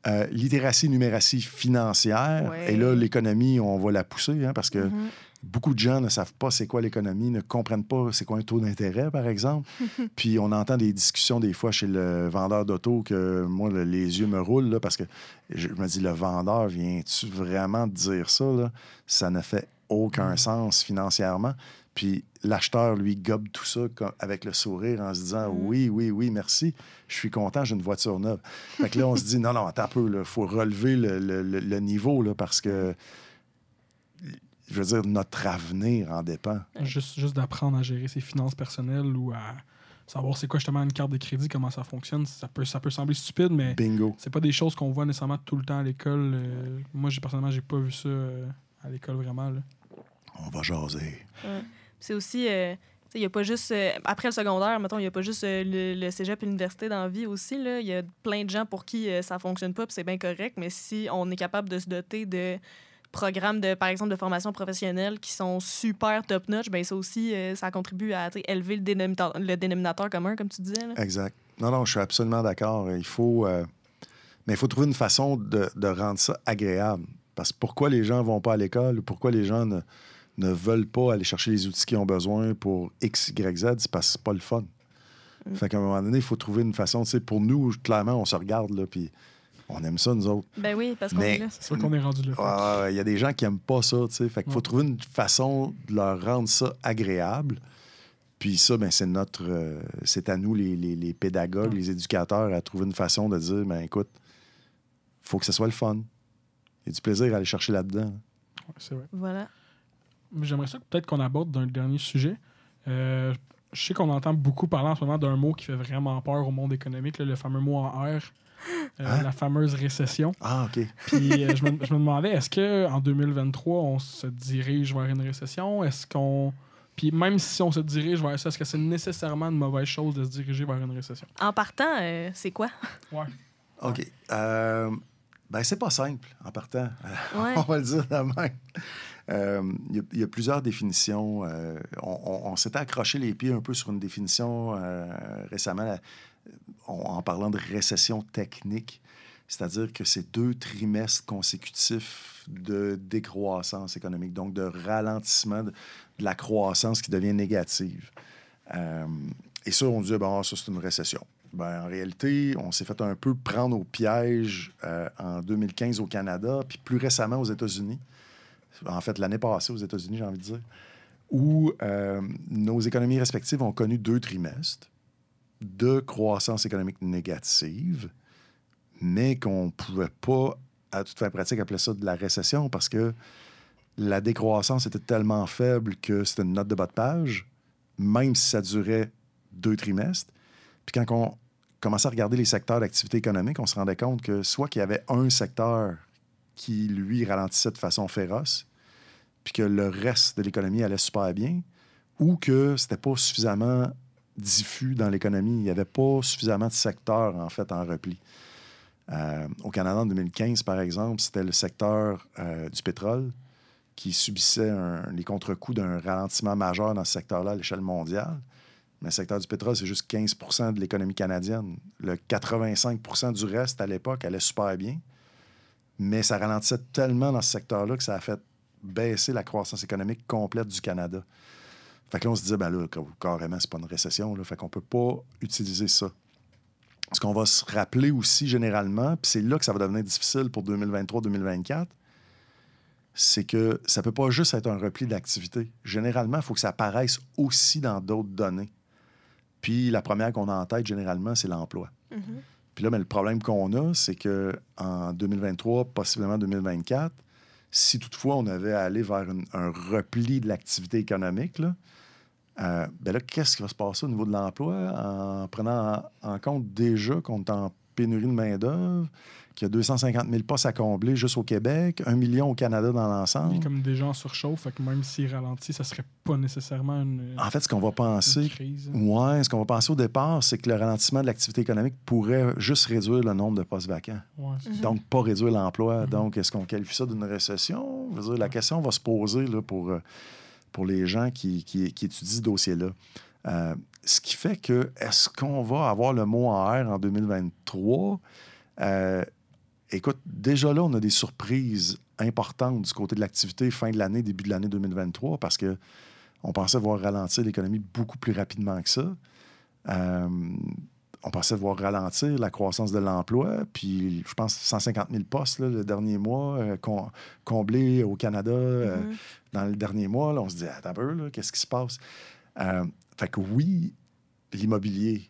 Euh, littératie, numératie financière. Ouais. Et là, l'économie, on va la pousser, hein, parce que Mhm. beaucoup de gens ne savent pas c'est quoi l'économie, ne comprennent pas c'est quoi un taux d'intérêt, par exemple. Puis on entend des discussions des fois chez le vendeur d'auto que moi, le- les yeux me roulent, là, parce que je me dis, le vendeur, viens-tu vraiment dire ça? Là? Ça ne fait aucun sens financièrement. Puis l'acheteur, lui, gobe tout ça avec le sourire en se disant Oui, oui, oui, merci, je suis content, j'ai une voiture neuve. Fait que là, on se dit Non, non, attends un peu, il faut relever le, le- le- le niveau là, parce que, je veux dire, notre avenir en dépend. Juste, juste d'apprendre à gérer ses finances personnelles ou à savoir c'est quoi justement une carte de crédit, comment ça fonctionne. Ça peut, ça peut sembler stupide, mais Bingo. c'est pas des choses qu'on voit nécessairement tout le temps à l'école. Euh, moi, j'ai personnellement, j'ai pas vu ça euh, à l'école vraiment. là. On va jaser. C'est aussi, euh, il n'y a pas juste, euh, après le secondaire, mettons, il n'y a pas juste euh, le, cégep l'université dans la vie aussi. Il y a plein de gens pour qui ça fonctionne pas, c'est bien correct, mais si on est capable de se doter de programmes, de, par exemple, de formation professionnelle qui sont super top-notch, ben ça aussi, ça contribue à élever le dénominateur, le dénominateur commun, comme tu disais. Exact. Non, non, je suis absolument d'accord. Il faut. Mais il faut trouver une façon de, de rendre ça agréable. Parce que pourquoi les gens vont pas à l'école ou pourquoi les gens ne, ne veulent pas aller chercher les outils qu'ils ont besoin pour X, Y, Z, c'est parce que c'est pas le fun. Fait qu'à un moment donné, il faut trouver une façon. Tu sais, pour nous, clairement, on se regarde, là, puis on aime ça, nous autres. Ben oui, parce qu'on est là. C'est sûr qu'on est rendu là. Il y a des gens qui aiment pas ça, tu sais. Fait qu'il faut Ouais. trouver une façon de leur rendre ça agréable. Puis ça, ben, c'est notre... euh, c'est à nous, les, les- les pédagogues, Ouais. les éducateurs, à trouver une façon de dire, ben écoute, faut que ce soit le fun. Il y a du plaisir à aller chercher là-dedans. Ouais, c'est vrai. Voilà. J'aimerais ça peut-être qu'on aborde d'un dernier sujet. Euh, je sais qu'on entend beaucoup parler en ce moment d'un mot qui fait vraiment peur au monde économique, là, le fameux mot en R, euh, Hein? la fameuse récession. Ah, OK. Puis euh, je, me, je me demandais, est-ce qu'en 2023, on se dirige vers une récession? Est-ce qu'on. Puis même si on se dirige vers ça, est-ce que c'est nécessairement une mauvaise chose de se diriger vers une récession? En partant, euh, c'est quoi? Ouais. OK. Euh, ben, c'est pas simple, en partant. Ouais. on va le dire de même. Euh, Il y, a- plusieurs définitions. Euh, on on- s'était accroché les pieds un peu sur une définition euh, récemment en, parlant de récession technique. C'est-à-dire que c'est deux trimestres consécutifs de décroissance économique, donc de ralentissement de, la croissance qui devient négative. Et ça, on dit, bon, ça, c'est une récession. Ben, en réalité, on s'est fait un peu prendre au piège en 2015 au Canada, puis plus récemment aux États-Unis. En fait, l'année passée aux États-Unis, j'ai envie de dire, où euh, nos économies respectives ont connu deux trimestres de croissance économique négative, mais qu'on ne pouvait pas, à toute fin pratique, appeler ça de la récession parce que la décroissance était tellement faible que c'était une note de bas de page, même si ça durait deux trimestres. Puis quand on commençait à regarder les secteurs d'activité économique, on se rendait compte que soit qu'il y avait un secteur qui, lui, ralentissait de façon féroce, puis que le reste de l'économie allait super bien, ou que c'était pas suffisamment diffus dans l'économie. Il n'y avait pas suffisamment de secteurs, en fait, en repli. Euh, au Canada, en 2015, par exemple, c'était le secteur euh, du pétrole qui subissait les contre-coups d'un ralentissement majeur dans ce secteur-là à l'échelle mondiale. Mais le secteur du pétrole, c'est juste 15% de l'économie canadienne. Le 85% du reste, à l'époque, allait super bien. Mais ça ralentissait tellement dans ce secteur-là que ça a fait baisser la croissance économique complète du Canada. Fait que là, on se disait, ben là, carrément, c'est pas une récession. Là, fait qu'on peut pas utiliser ça. Ce qu'on va se rappeler aussi généralement, puis c'est là que ça va devenir difficile pour 2023-2024, c'est que ça peut pas juste être un repli d'activité. Généralement, il faut que ça apparaisse aussi dans d'autres données. Puis la première qu'on a en tête, généralement, c'est l'emploi. Mhm. Puis là, mais le problème qu'on a, c'est que en 2023, possiblement 2024, si toutefois on avait à aller vers un repli de l'activité économique, euh, ben là, qu'est-ce qui va se passer au niveau de l'emploi en prenant en, compte déjà qu'on est pénurie de main-d'œuvre, qu'il y a 250 000 postes à combler juste au Québec, un million au Canada dans l'ensemble. comme déjà en surchauffe, fait que même s'il ralentit, ça serait pas nécessairement une, En fait, ce qu'on va penser, crise. ouais, ce qu'on va penser au départ, c'est que le ralentissement de l'activité économique pourrait juste réduire le nombre de postes vacants. Ouais, ça. Donc, pas réduire l'emploi. Mhm. Donc, est-ce qu'on qualifie ça d'une récession? Je veux dire, la question va se poser là, pour, euh, pour les gens qui, qui- qui étudient ce dossier-là. Euh, ce qui fait que, est-ce qu'on va avoir le mot en R en 2023? Euh, écoute, déjà là, on a des surprises importantes du côté de l'activité fin de l'année, début de l'année 2023, parce que on pensait voir ralentir l'économie beaucoup plus rapidement que ça. Euh, on pensait voir ralentir la croissance de l'emploi. Puis, je pense 150 000 postes là, le dernier mois, euh, com- comblés au Canada euh, Mhm. dans le dernier mois. Là, on se dit, attends un peu, qu'est-ce qui se passe? Euh, fait que oui, l'immobilier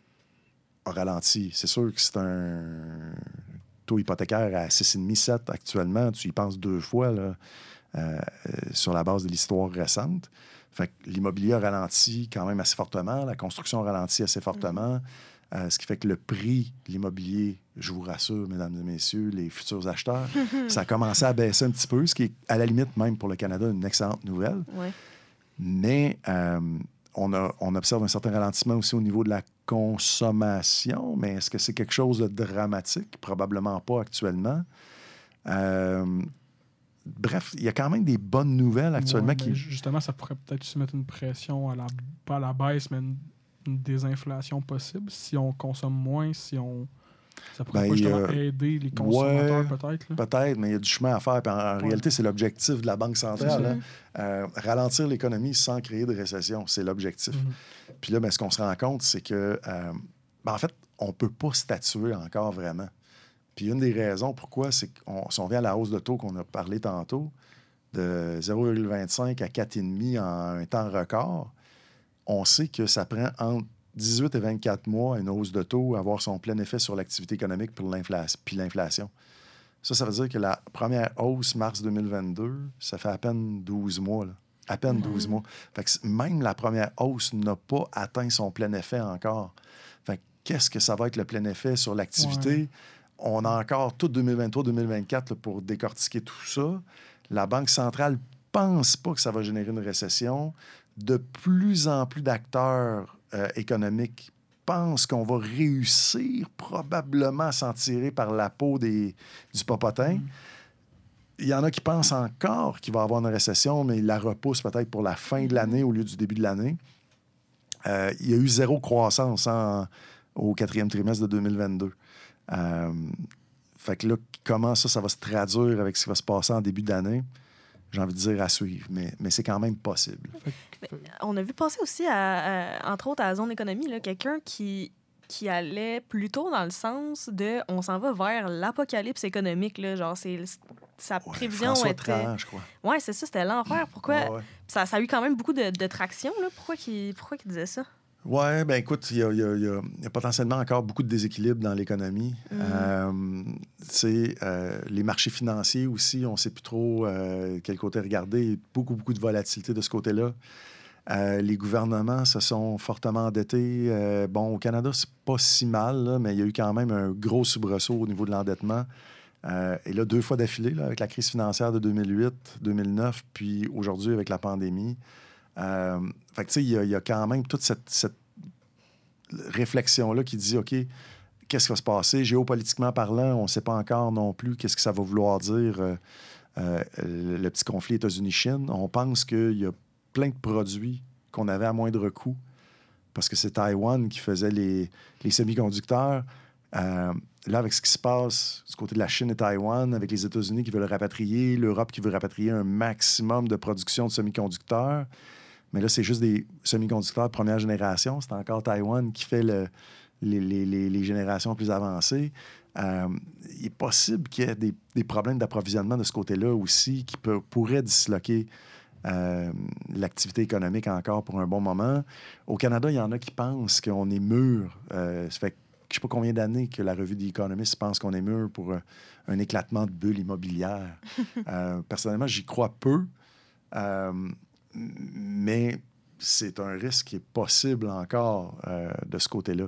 a ralenti. C'est sûr que c'est un taux hypothécaire à 6,5-7 actuellement. Tu y penses deux fois là, euh, sur la base de l'histoire récente. Fait que l'immobilier a ralenti quand même assez fortement, la construction a ralenti assez fortement, euh, ce qui fait que le prix de l'immobilier, je vous rassure, mesdames et messieurs, les futurs acheteurs, ça a commencé à baisser un petit peu, ce qui est à la limite même pour le Canada une excellente nouvelle. Ouais. Mais euh, on, a- on observe un certain ralentissement aussi au niveau de la consommation. Mais est-ce que c'est quelque chose de dramatique? Probablement pas actuellement. Euh, bref, il y a quand même des bonnes nouvelles actuellement Ouais, qui. Justement, ça pourrait peut-être aussi mettre une pression, à la, pas à la baisse, mais une, une désinflation possible. Si on consomme moins, si on. Ça pourrait Ben, aider les consommateurs, peut-être. là? Peut-être, mais il y a du chemin à faire. Puis en, en Ouais. réalité, c'est l'objectif de la Banque centrale. hein. Euh, ralentir l'économie sans créer de récession, c'est l'objectif. Mhm. Puis là, ben, ce qu'on se rend compte, c'est que, euh, ben, en fait, on ne peut pas statuer encore vraiment. Puis une des raisons pourquoi, c'est qu'on si on vient à la hausse de taux qu'on a parlé tantôt, de 0,25 à 4,5 en un temps record, on sait que ça prend entre 18 et 24 mois, une hausse de taux, avoir son plein effet sur l'activité économique puis l'inflation. Ça, ça veut dire que la première hausse, mars 2022, ça fait à peine 12 mois. là. À peine 12 mois. Fait que même la première hausse n'a pas atteint son plein effet encore. Fait qu'est-ce que ça va être le plein effet sur l'activité? On a encore tout 2023-2024 là, pour décortiquer tout ça. La Banque centrale pense pas que ça va générer une récession. De plus en plus d'acteurs euh, économiques pensent qu'on va réussir probablement à s'en tirer par la peau des, du popotin. Il y en a qui pensent encore qu'il va y avoir une récession, mais ils la repoussent peut-être pour la fin de l'année au lieu du début de l'année. Euh, il y a eu zéro croissance en- au quatrième trimestre de 2022. Euh, fait que là, comment ça, ça va se traduire avec ce qui va se passer en début d'année? J'ai envie de dire à suivre, mais, mais c'est quand même possible. Mais on a vu passer aussi, à, à- entre autres, à la zone économie, là, quelqu'un qui, qui allait plutôt dans le sens de on s'en va vers l'apocalypse économique. Là, genre, c'est, sa Ouais, prévision François était. Trahan, je crois. Ouais, c'est ça, c'était l'enfer. Pourquoi Ouais, ouais. ça, ça a eu quand même beaucoup de, de traction. Là. Pourquoi il pourquoi qu'il disait ça? Oui, ben écoute, il y a, y y y potentiellement encore beaucoup de déséquilibre dans l'économie. Mhm. Euh, euh, les marchés financiers aussi, on ne sait plus trop euh, quel côté regarder. Beaucoup, beaucoup de volatilité de ce côté-là. Les gouvernements se sont fortement endettés. Bon, au Canada, c'est pas si mal, là, mais il y a eu quand même un gros soubresaut au niveau de l'endettement. Et là, deux fois d'affilée, avec la crise financière de 2008, 2009, puis aujourd'hui avec la pandémie. Euh, fait que, tu sais, il y, a- quand même toute cette, réflexion-là qui dit, OK, qu'est-ce qui va se passer? Géopolitiquement parlant, on ne sait pas encore non plus qu'est-ce que ça va vouloir dire, euh, euh, le, petit conflit États-Unis-Chine. On pense qu'il y a plein de produits qu'on avait à moindre coût parce que c'est Taïwan qui faisait les, les semi-conducteurs. Euh, là, avec ce qui se passe du côté de la Chine et Taïwan, avec les États-Unis qui veulent rapatrier, l'Europe qui veut rapatrier un maximum de production de semi-conducteurs, mais là, c'est juste des semi-conducteurs première génération. C'est encore Taïwan qui fait le, les, les, les, les générations plus avancées. Euh, il est possible qu'il y ait des, des problèmes d'approvisionnement de ce côté-là aussi qui peut, pourraient disloquer euh, l'activité économique encore pour un bon moment. Au Canada, il y en a qui pensent qu'on est mûr. Euh, ça fait je ne sais pas combien d'années que la revue The Economist pense qu'on est mûr pour un, éclatement de bulle immobilière. Personnellement, j'y crois peu, mais c'est un risque qui est possible encore euh, de ce côté-là.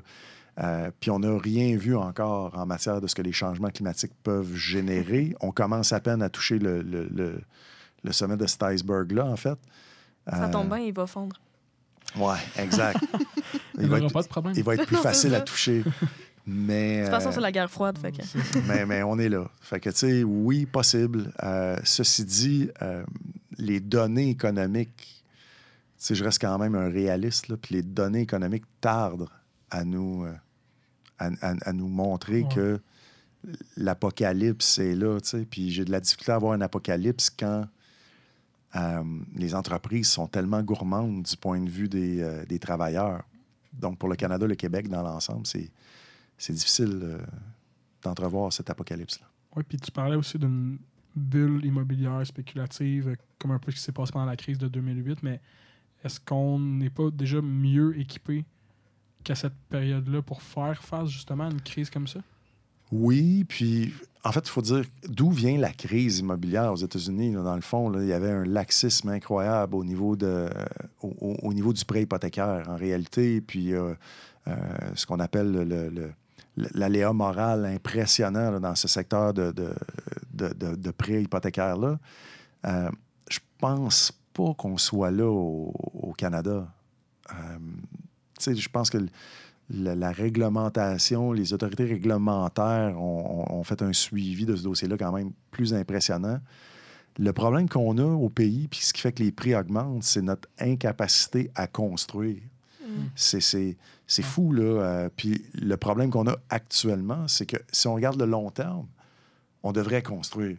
Euh, puis on n'a rien vu encore en matière de ce que les changements climatiques peuvent générer. On commence à peine à toucher le, le, le, le sommet de cet iceberg-là, en fait. Ça Euh, tombe bien, il va fondre. Ouais, exact. Il va être, pas de problème. il va être plus facile à toucher. Mais, De toute façon, euh, c'est la guerre froide. Fait que... mais, mais on est là. Fait que, tu sais, oui, possible. Euh, ceci dit, euh, les données économiques, sais, je reste quand même un réaliste, là, puis les données économiques tardent à nous, euh, à, à- à nous montrer Ouais. que l'apocalypse est là, tu sais. Puis j'ai de la difficulté à avoir un apocalypse quand euh, les entreprises sont tellement gourmandes du point de vue des, euh, des travailleurs. Donc, pour le Canada, le Québec, dans l'ensemble, c'est c'est difficile d'entrevoir cet apocalypse-là. Oui, puis tu parlais aussi d'une bulle immobilière spéculative, comme un peu ce qui s'est passé pendant la crise de 2008, mais est-ce qu'on n'est pas déjà mieux équipé qu'à cette période-là pour faire face justement à une crise comme ça? Oui, puis en fait, il faut dire d'où vient la crise immobilière aux États-Unis. Dans le fond, il y avait un laxisme incroyable au niveau, de, au, au- au niveau du prêt hypothécaire, en réalité. Puis euh, euh, ce qu'on appelle le- l'aléa moral impressionnant dans ce secteur de, de, de, prêt hypothécaire-là. Euh, pense pas qu'on soit là au, au Canada. Euh, je pense que la, la réglementation, les autorités réglementaires ont, fait un suivi de ce dossier-là quand même plus impressionnant. Le problème qu'on a au pays, puis ce qui fait que les prix augmentent, c'est notre incapacité à construire. C'est- C'est c'est fou, là. Euh, puis le problème qu'on a actuellement, c'est que si on regarde le long terme, on devrait construire.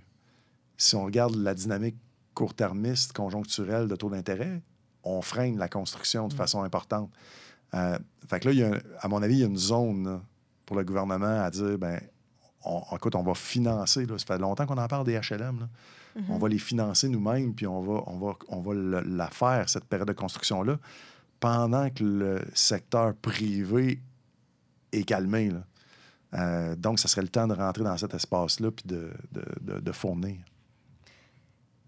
Si on regarde la dynamique court-termiste, conjoncturelle de taux d'intérêt, on freine la construction de façon importante. Euh, fait que là, il y a, à mon avis, il y a une zone pour le gouvernement à dire, ben, on, écoute, on va financer. Là, ça fait longtemps qu'on en parle des HLM. là. On va les financer nous-mêmes, puis on va, on va, on va le- la faire, cette période de construction-là, pendant que le secteur privé est calmé. là. Euh, donc, ça serait le temps de rentrer dans cet espace-là puis de, de, de- de fournir.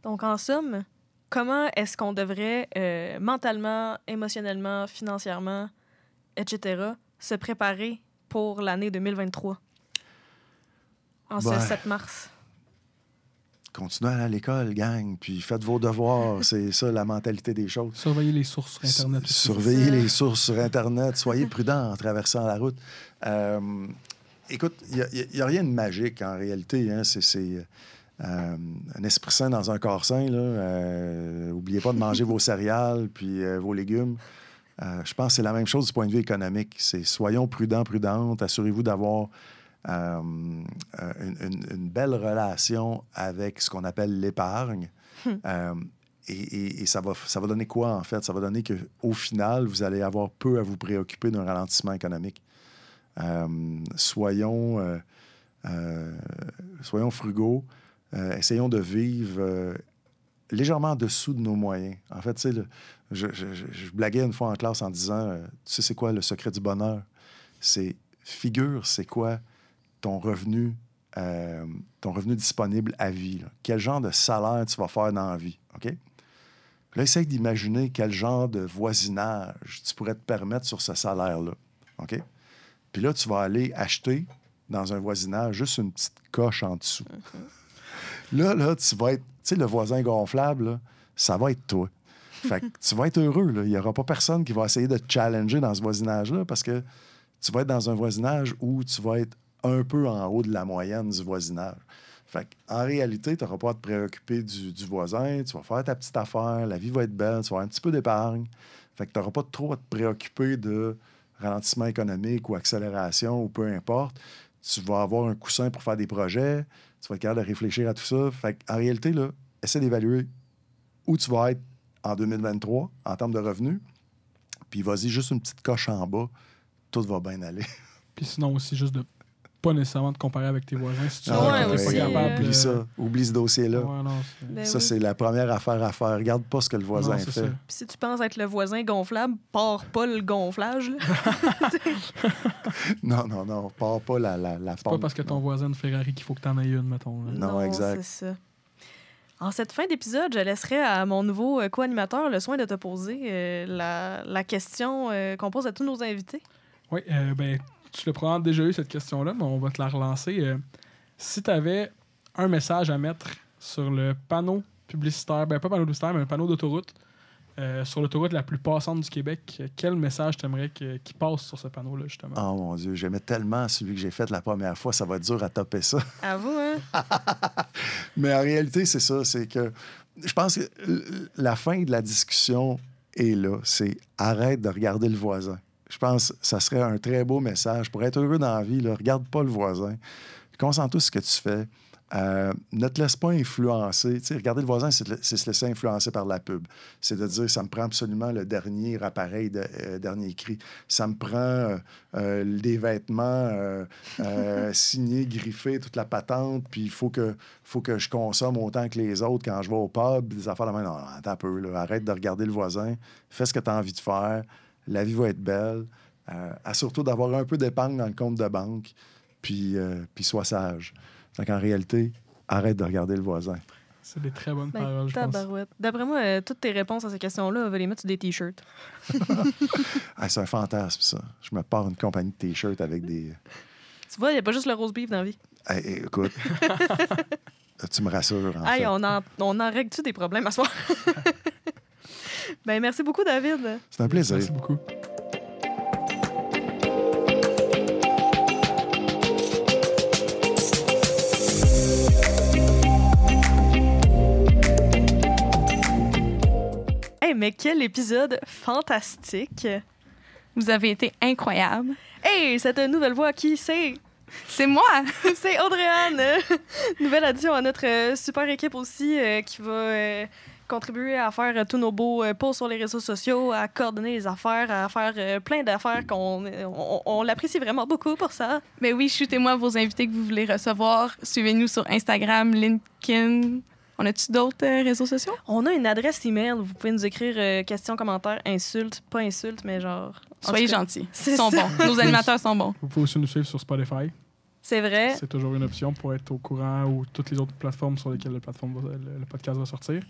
Donc, en somme, comment est-ce qu'on devrait euh, mentalement, émotionnellement, financièrement, etc., se préparer pour l'année 2023? En ce Ben, 7 mars. Continuez à aller à l'école, gang, puis faites vos devoirs. C'est ça la mentalité des choses. Surveiller les sources sur Internet. aussi. Surveillez les sources sur Internet. Soyez prudents en traversant la route. Euh, écoute, il n'y a, rien de magique en réalité. Hein. C'est c'est, euh, un esprit sain dans un corps sain. Là. Euh, oubliez pas de manger vos céréales puis euh, vos légumes. Euh, je pense que c'est la même chose du point de vue économique. C'est soyons prudents, prudentes. Assurez-vous d'avoir une, une- une belle relation avec ce qu'on appelle l'épargne. Euh, et, et- et ça, va, ça va donner quoi, en fait? Ça va donner qu'au final, vous allez avoir peu à vous préoccuper d'un ralentissement économique. Soyons, soyons frugaux. Euh, essayons de vivre euh, légèrement en dessous de nos moyens. En fait, tu sais, je, blaguais une fois en classe en disant euh, Tu sais, c'est quoi le secret du bonheur? C'est figure, c'est quoi ton revenu, ton revenu disponible à vie? Quel genre de salaire tu vas faire dans la vie? OK? Là, essaye d'imaginer quel genre de voisinage tu pourrais te permettre sur ce salaire-là. OK? Puis là, tu vas aller acheter dans un voisinage juste une petite coche en dessous. Là, là, tu vas être, tu sais, le voisin gonflable, ça va être toi. Fait que tu vas être heureux. là. Il n'y aura pas personne qui va essayer de te challenger dans ce voisinage-là parce que tu vas être dans un voisinage où tu vas être un peu en haut de la moyenne du voisinage. Fait en réalité, tu n'auras pas à te préoccuper du, du voisin, tu vas faire ta petite affaire, la vie va être belle, tu vas avoir un petit peu d'épargne. Fait que tu n'auras pas trop à te préoccuper de ralentissement économique ou accélération ou peu importe, tu vas avoir un coussin pour faire des projets, tu vas être capable de réfléchir à tout ça. Fait en réalité, là, essaie d'évaluer où tu vas être en 2023 en termes de revenus, puis vas-y juste une petite coche en bas, tout va bien aller. Puis sinon aussi, juste de pas nécessairement te comparer avec tes voisins si tu Ah, ouais, t'es aussi, pas capable. Oublie de- ça. Oublie ce dossier-là. Ouais, non, Ben ça, oui. c'est la première affaire à faire. Regarde pas ce que le voisin non, fait. Puis si tu penses être le voisin gonflable, pars pas le gonflage. Non, non, non. Pars pas la, la, la C'est pas parce que ton voisin a une Ferrari qu'il faut que t'en aies une, mettons. là. Non, exact. c'est ça. En cette fin d'épisode, je laisserai à mon nouveau euh, co-animateur le soin de te poser euh, la, la question euh, qu'on pose à tous nos invités. Oui, euh, ben, tu l'as probablement déjà eu cette question-là, mais on va te la relancer. Euh, si tu avais un message à mettre sur le panneau publicitaire, ben pas panneau publicitaire, mais un panneau d'autoroute, euh, sur l'autoroute la plus passante du Québec, quel message t'aimerais qu'il passe sur ce panneau-là, justement? Oh mon Dieu, j'aimais tellement celui que j'ai fait la première fois, ça va être dur à topper ça. À vous, hein? Mais en réalité, c'est ça, c'est que je pense que la fin de la discussion est là. C'est arrête de regarder le voisin. Je pense que ça serait un très beau message. Pour être heureux dans la vie, là, regarde pas le voisin. Concentre-toi sur ce que tu fais. Euh, ne te laisse pas influencer. Tu sais, regarder le voisin, c'est, se laisser influencer par la pub. C'est de dire, ça me prend absolument le dernier appareil, de, euh, dernier cri. Ça me prend euh, des vêtements signés, griffés, toute la patente, puis il faut que, faut que je consomme autant que les autres quand je vais au pub, des affaires de même. Non, non, attends un peu, là. arrête de regarder le voisin, fais ce que tu as envie de faire, la vie va être belle. Euh, surtout d'avoir un peu d'épargne dans le compte de banque, puis, euh, puis sois sage. Donc en réalité, arrête de regarder le voisin. C'est des très bonnes Ben, paroles, je pense. tabarouette. D'après moi, euh, toutes tes réponses à ces questions-là, on va les mettre sur des T-shirts. Ah, c'est un fantasme, ça. Je me pars une compagnie de t-shirts avec des. Tu vois, il n'y a pas juste le rose beef dans la vie. Hey, hey, écoute, tu me rassures, en Hey, fait. on en, on en règle-tu des problèmes à soir? ben, merci beaucoup, David. C'est un plaisir. Merci beaucoup. Hey, mais quel épisode fantastique! Vous avez été incroyable. Hey, cette nouvelle voix, qui c'est? C'est moi! C'est Audrey-Anne! Nouvelle addition à notre euh, super équipe aussi euh, qui va euh, contribuer à faire euh, tous nos beaux euh, posts sur les réseaux sociaux, à coordonner les affaires, à faire euh, plein d'affaires qu'on on, on l'apprécie vraiment beaucoup pour ça. Mais oui, shootez-moi vos invités que vous voulez recevoir. Suivez-nous sur Instagram, LinkedIn. On a-tu d'autres euh, réseaux sociaux? On a une adresse email, vous pouvez nous écrire euh, questions, commentaires, insultes, pas insultes, mais genre. en Soyez gentils. Ils sont ça. bons. Nos animateurs sont bons. Vous pouvez aussi nous suivre sur Spotify. C'est vrai. C'est toujours une option pour être au courant ou toutes les autres plateformes sur lesquelles le, plateforme va- le- le podcast va sortir.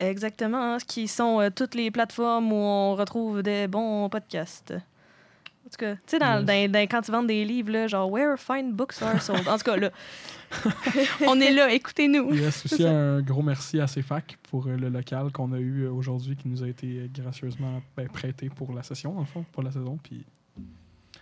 Exactement, hein, qui sont euh, toutes les plateformes où on retrouve des bons podcasts. En tout cas, tu sais, dans, Yes. dans- dans- quand tu vends des livres, là, genre Where Fine Books Are Sold? En tout cas, là, On est là, écoutez-nous. Il y a aussi ça. un gros merci à CFAC pour euh, le local qu'on a eu euh, aujourd'hui qui nous a été gracieusement ben, prêté pour la session, en fond, pour la saison. Puis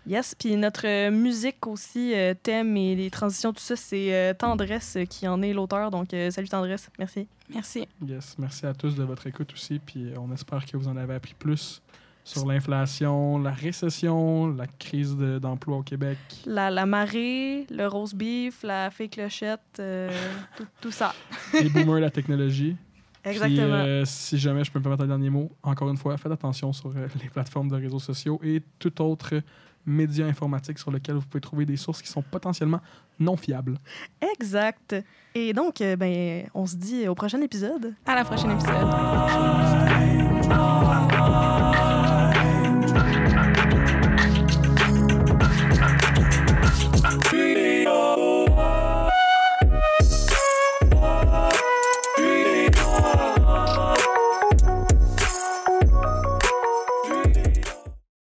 yes. Puis notre euh, musique aussi, euh, thème et les transitions, tout ça, c'est euh, Tendresse euh, qui en est l'auteur. Donc, euh, salut Tendresse, merci. Merci. Yes, merci à tous de votre écoute aussi. Puis on espère que vous en avez appris plus sur l'inflation, la récession, la crise de- d'emploi au Québec. La, la marée, le rose beef, la fée clochette, euh, tout, tout ça. Les boomers, la technologie. Exactement. Puis, euh, si jamais je peux me permettre un dernier mot, encore une fois, faites attention sur les plateformes de réseaux sociaux et tout autre média informatique sur lequel vous pouvez trouver des sources qui sont potentiellement non fiables. Exact. Et donc, euh, ben, on se dit au prochain épisode. À la prochaine épisode. Prochaine.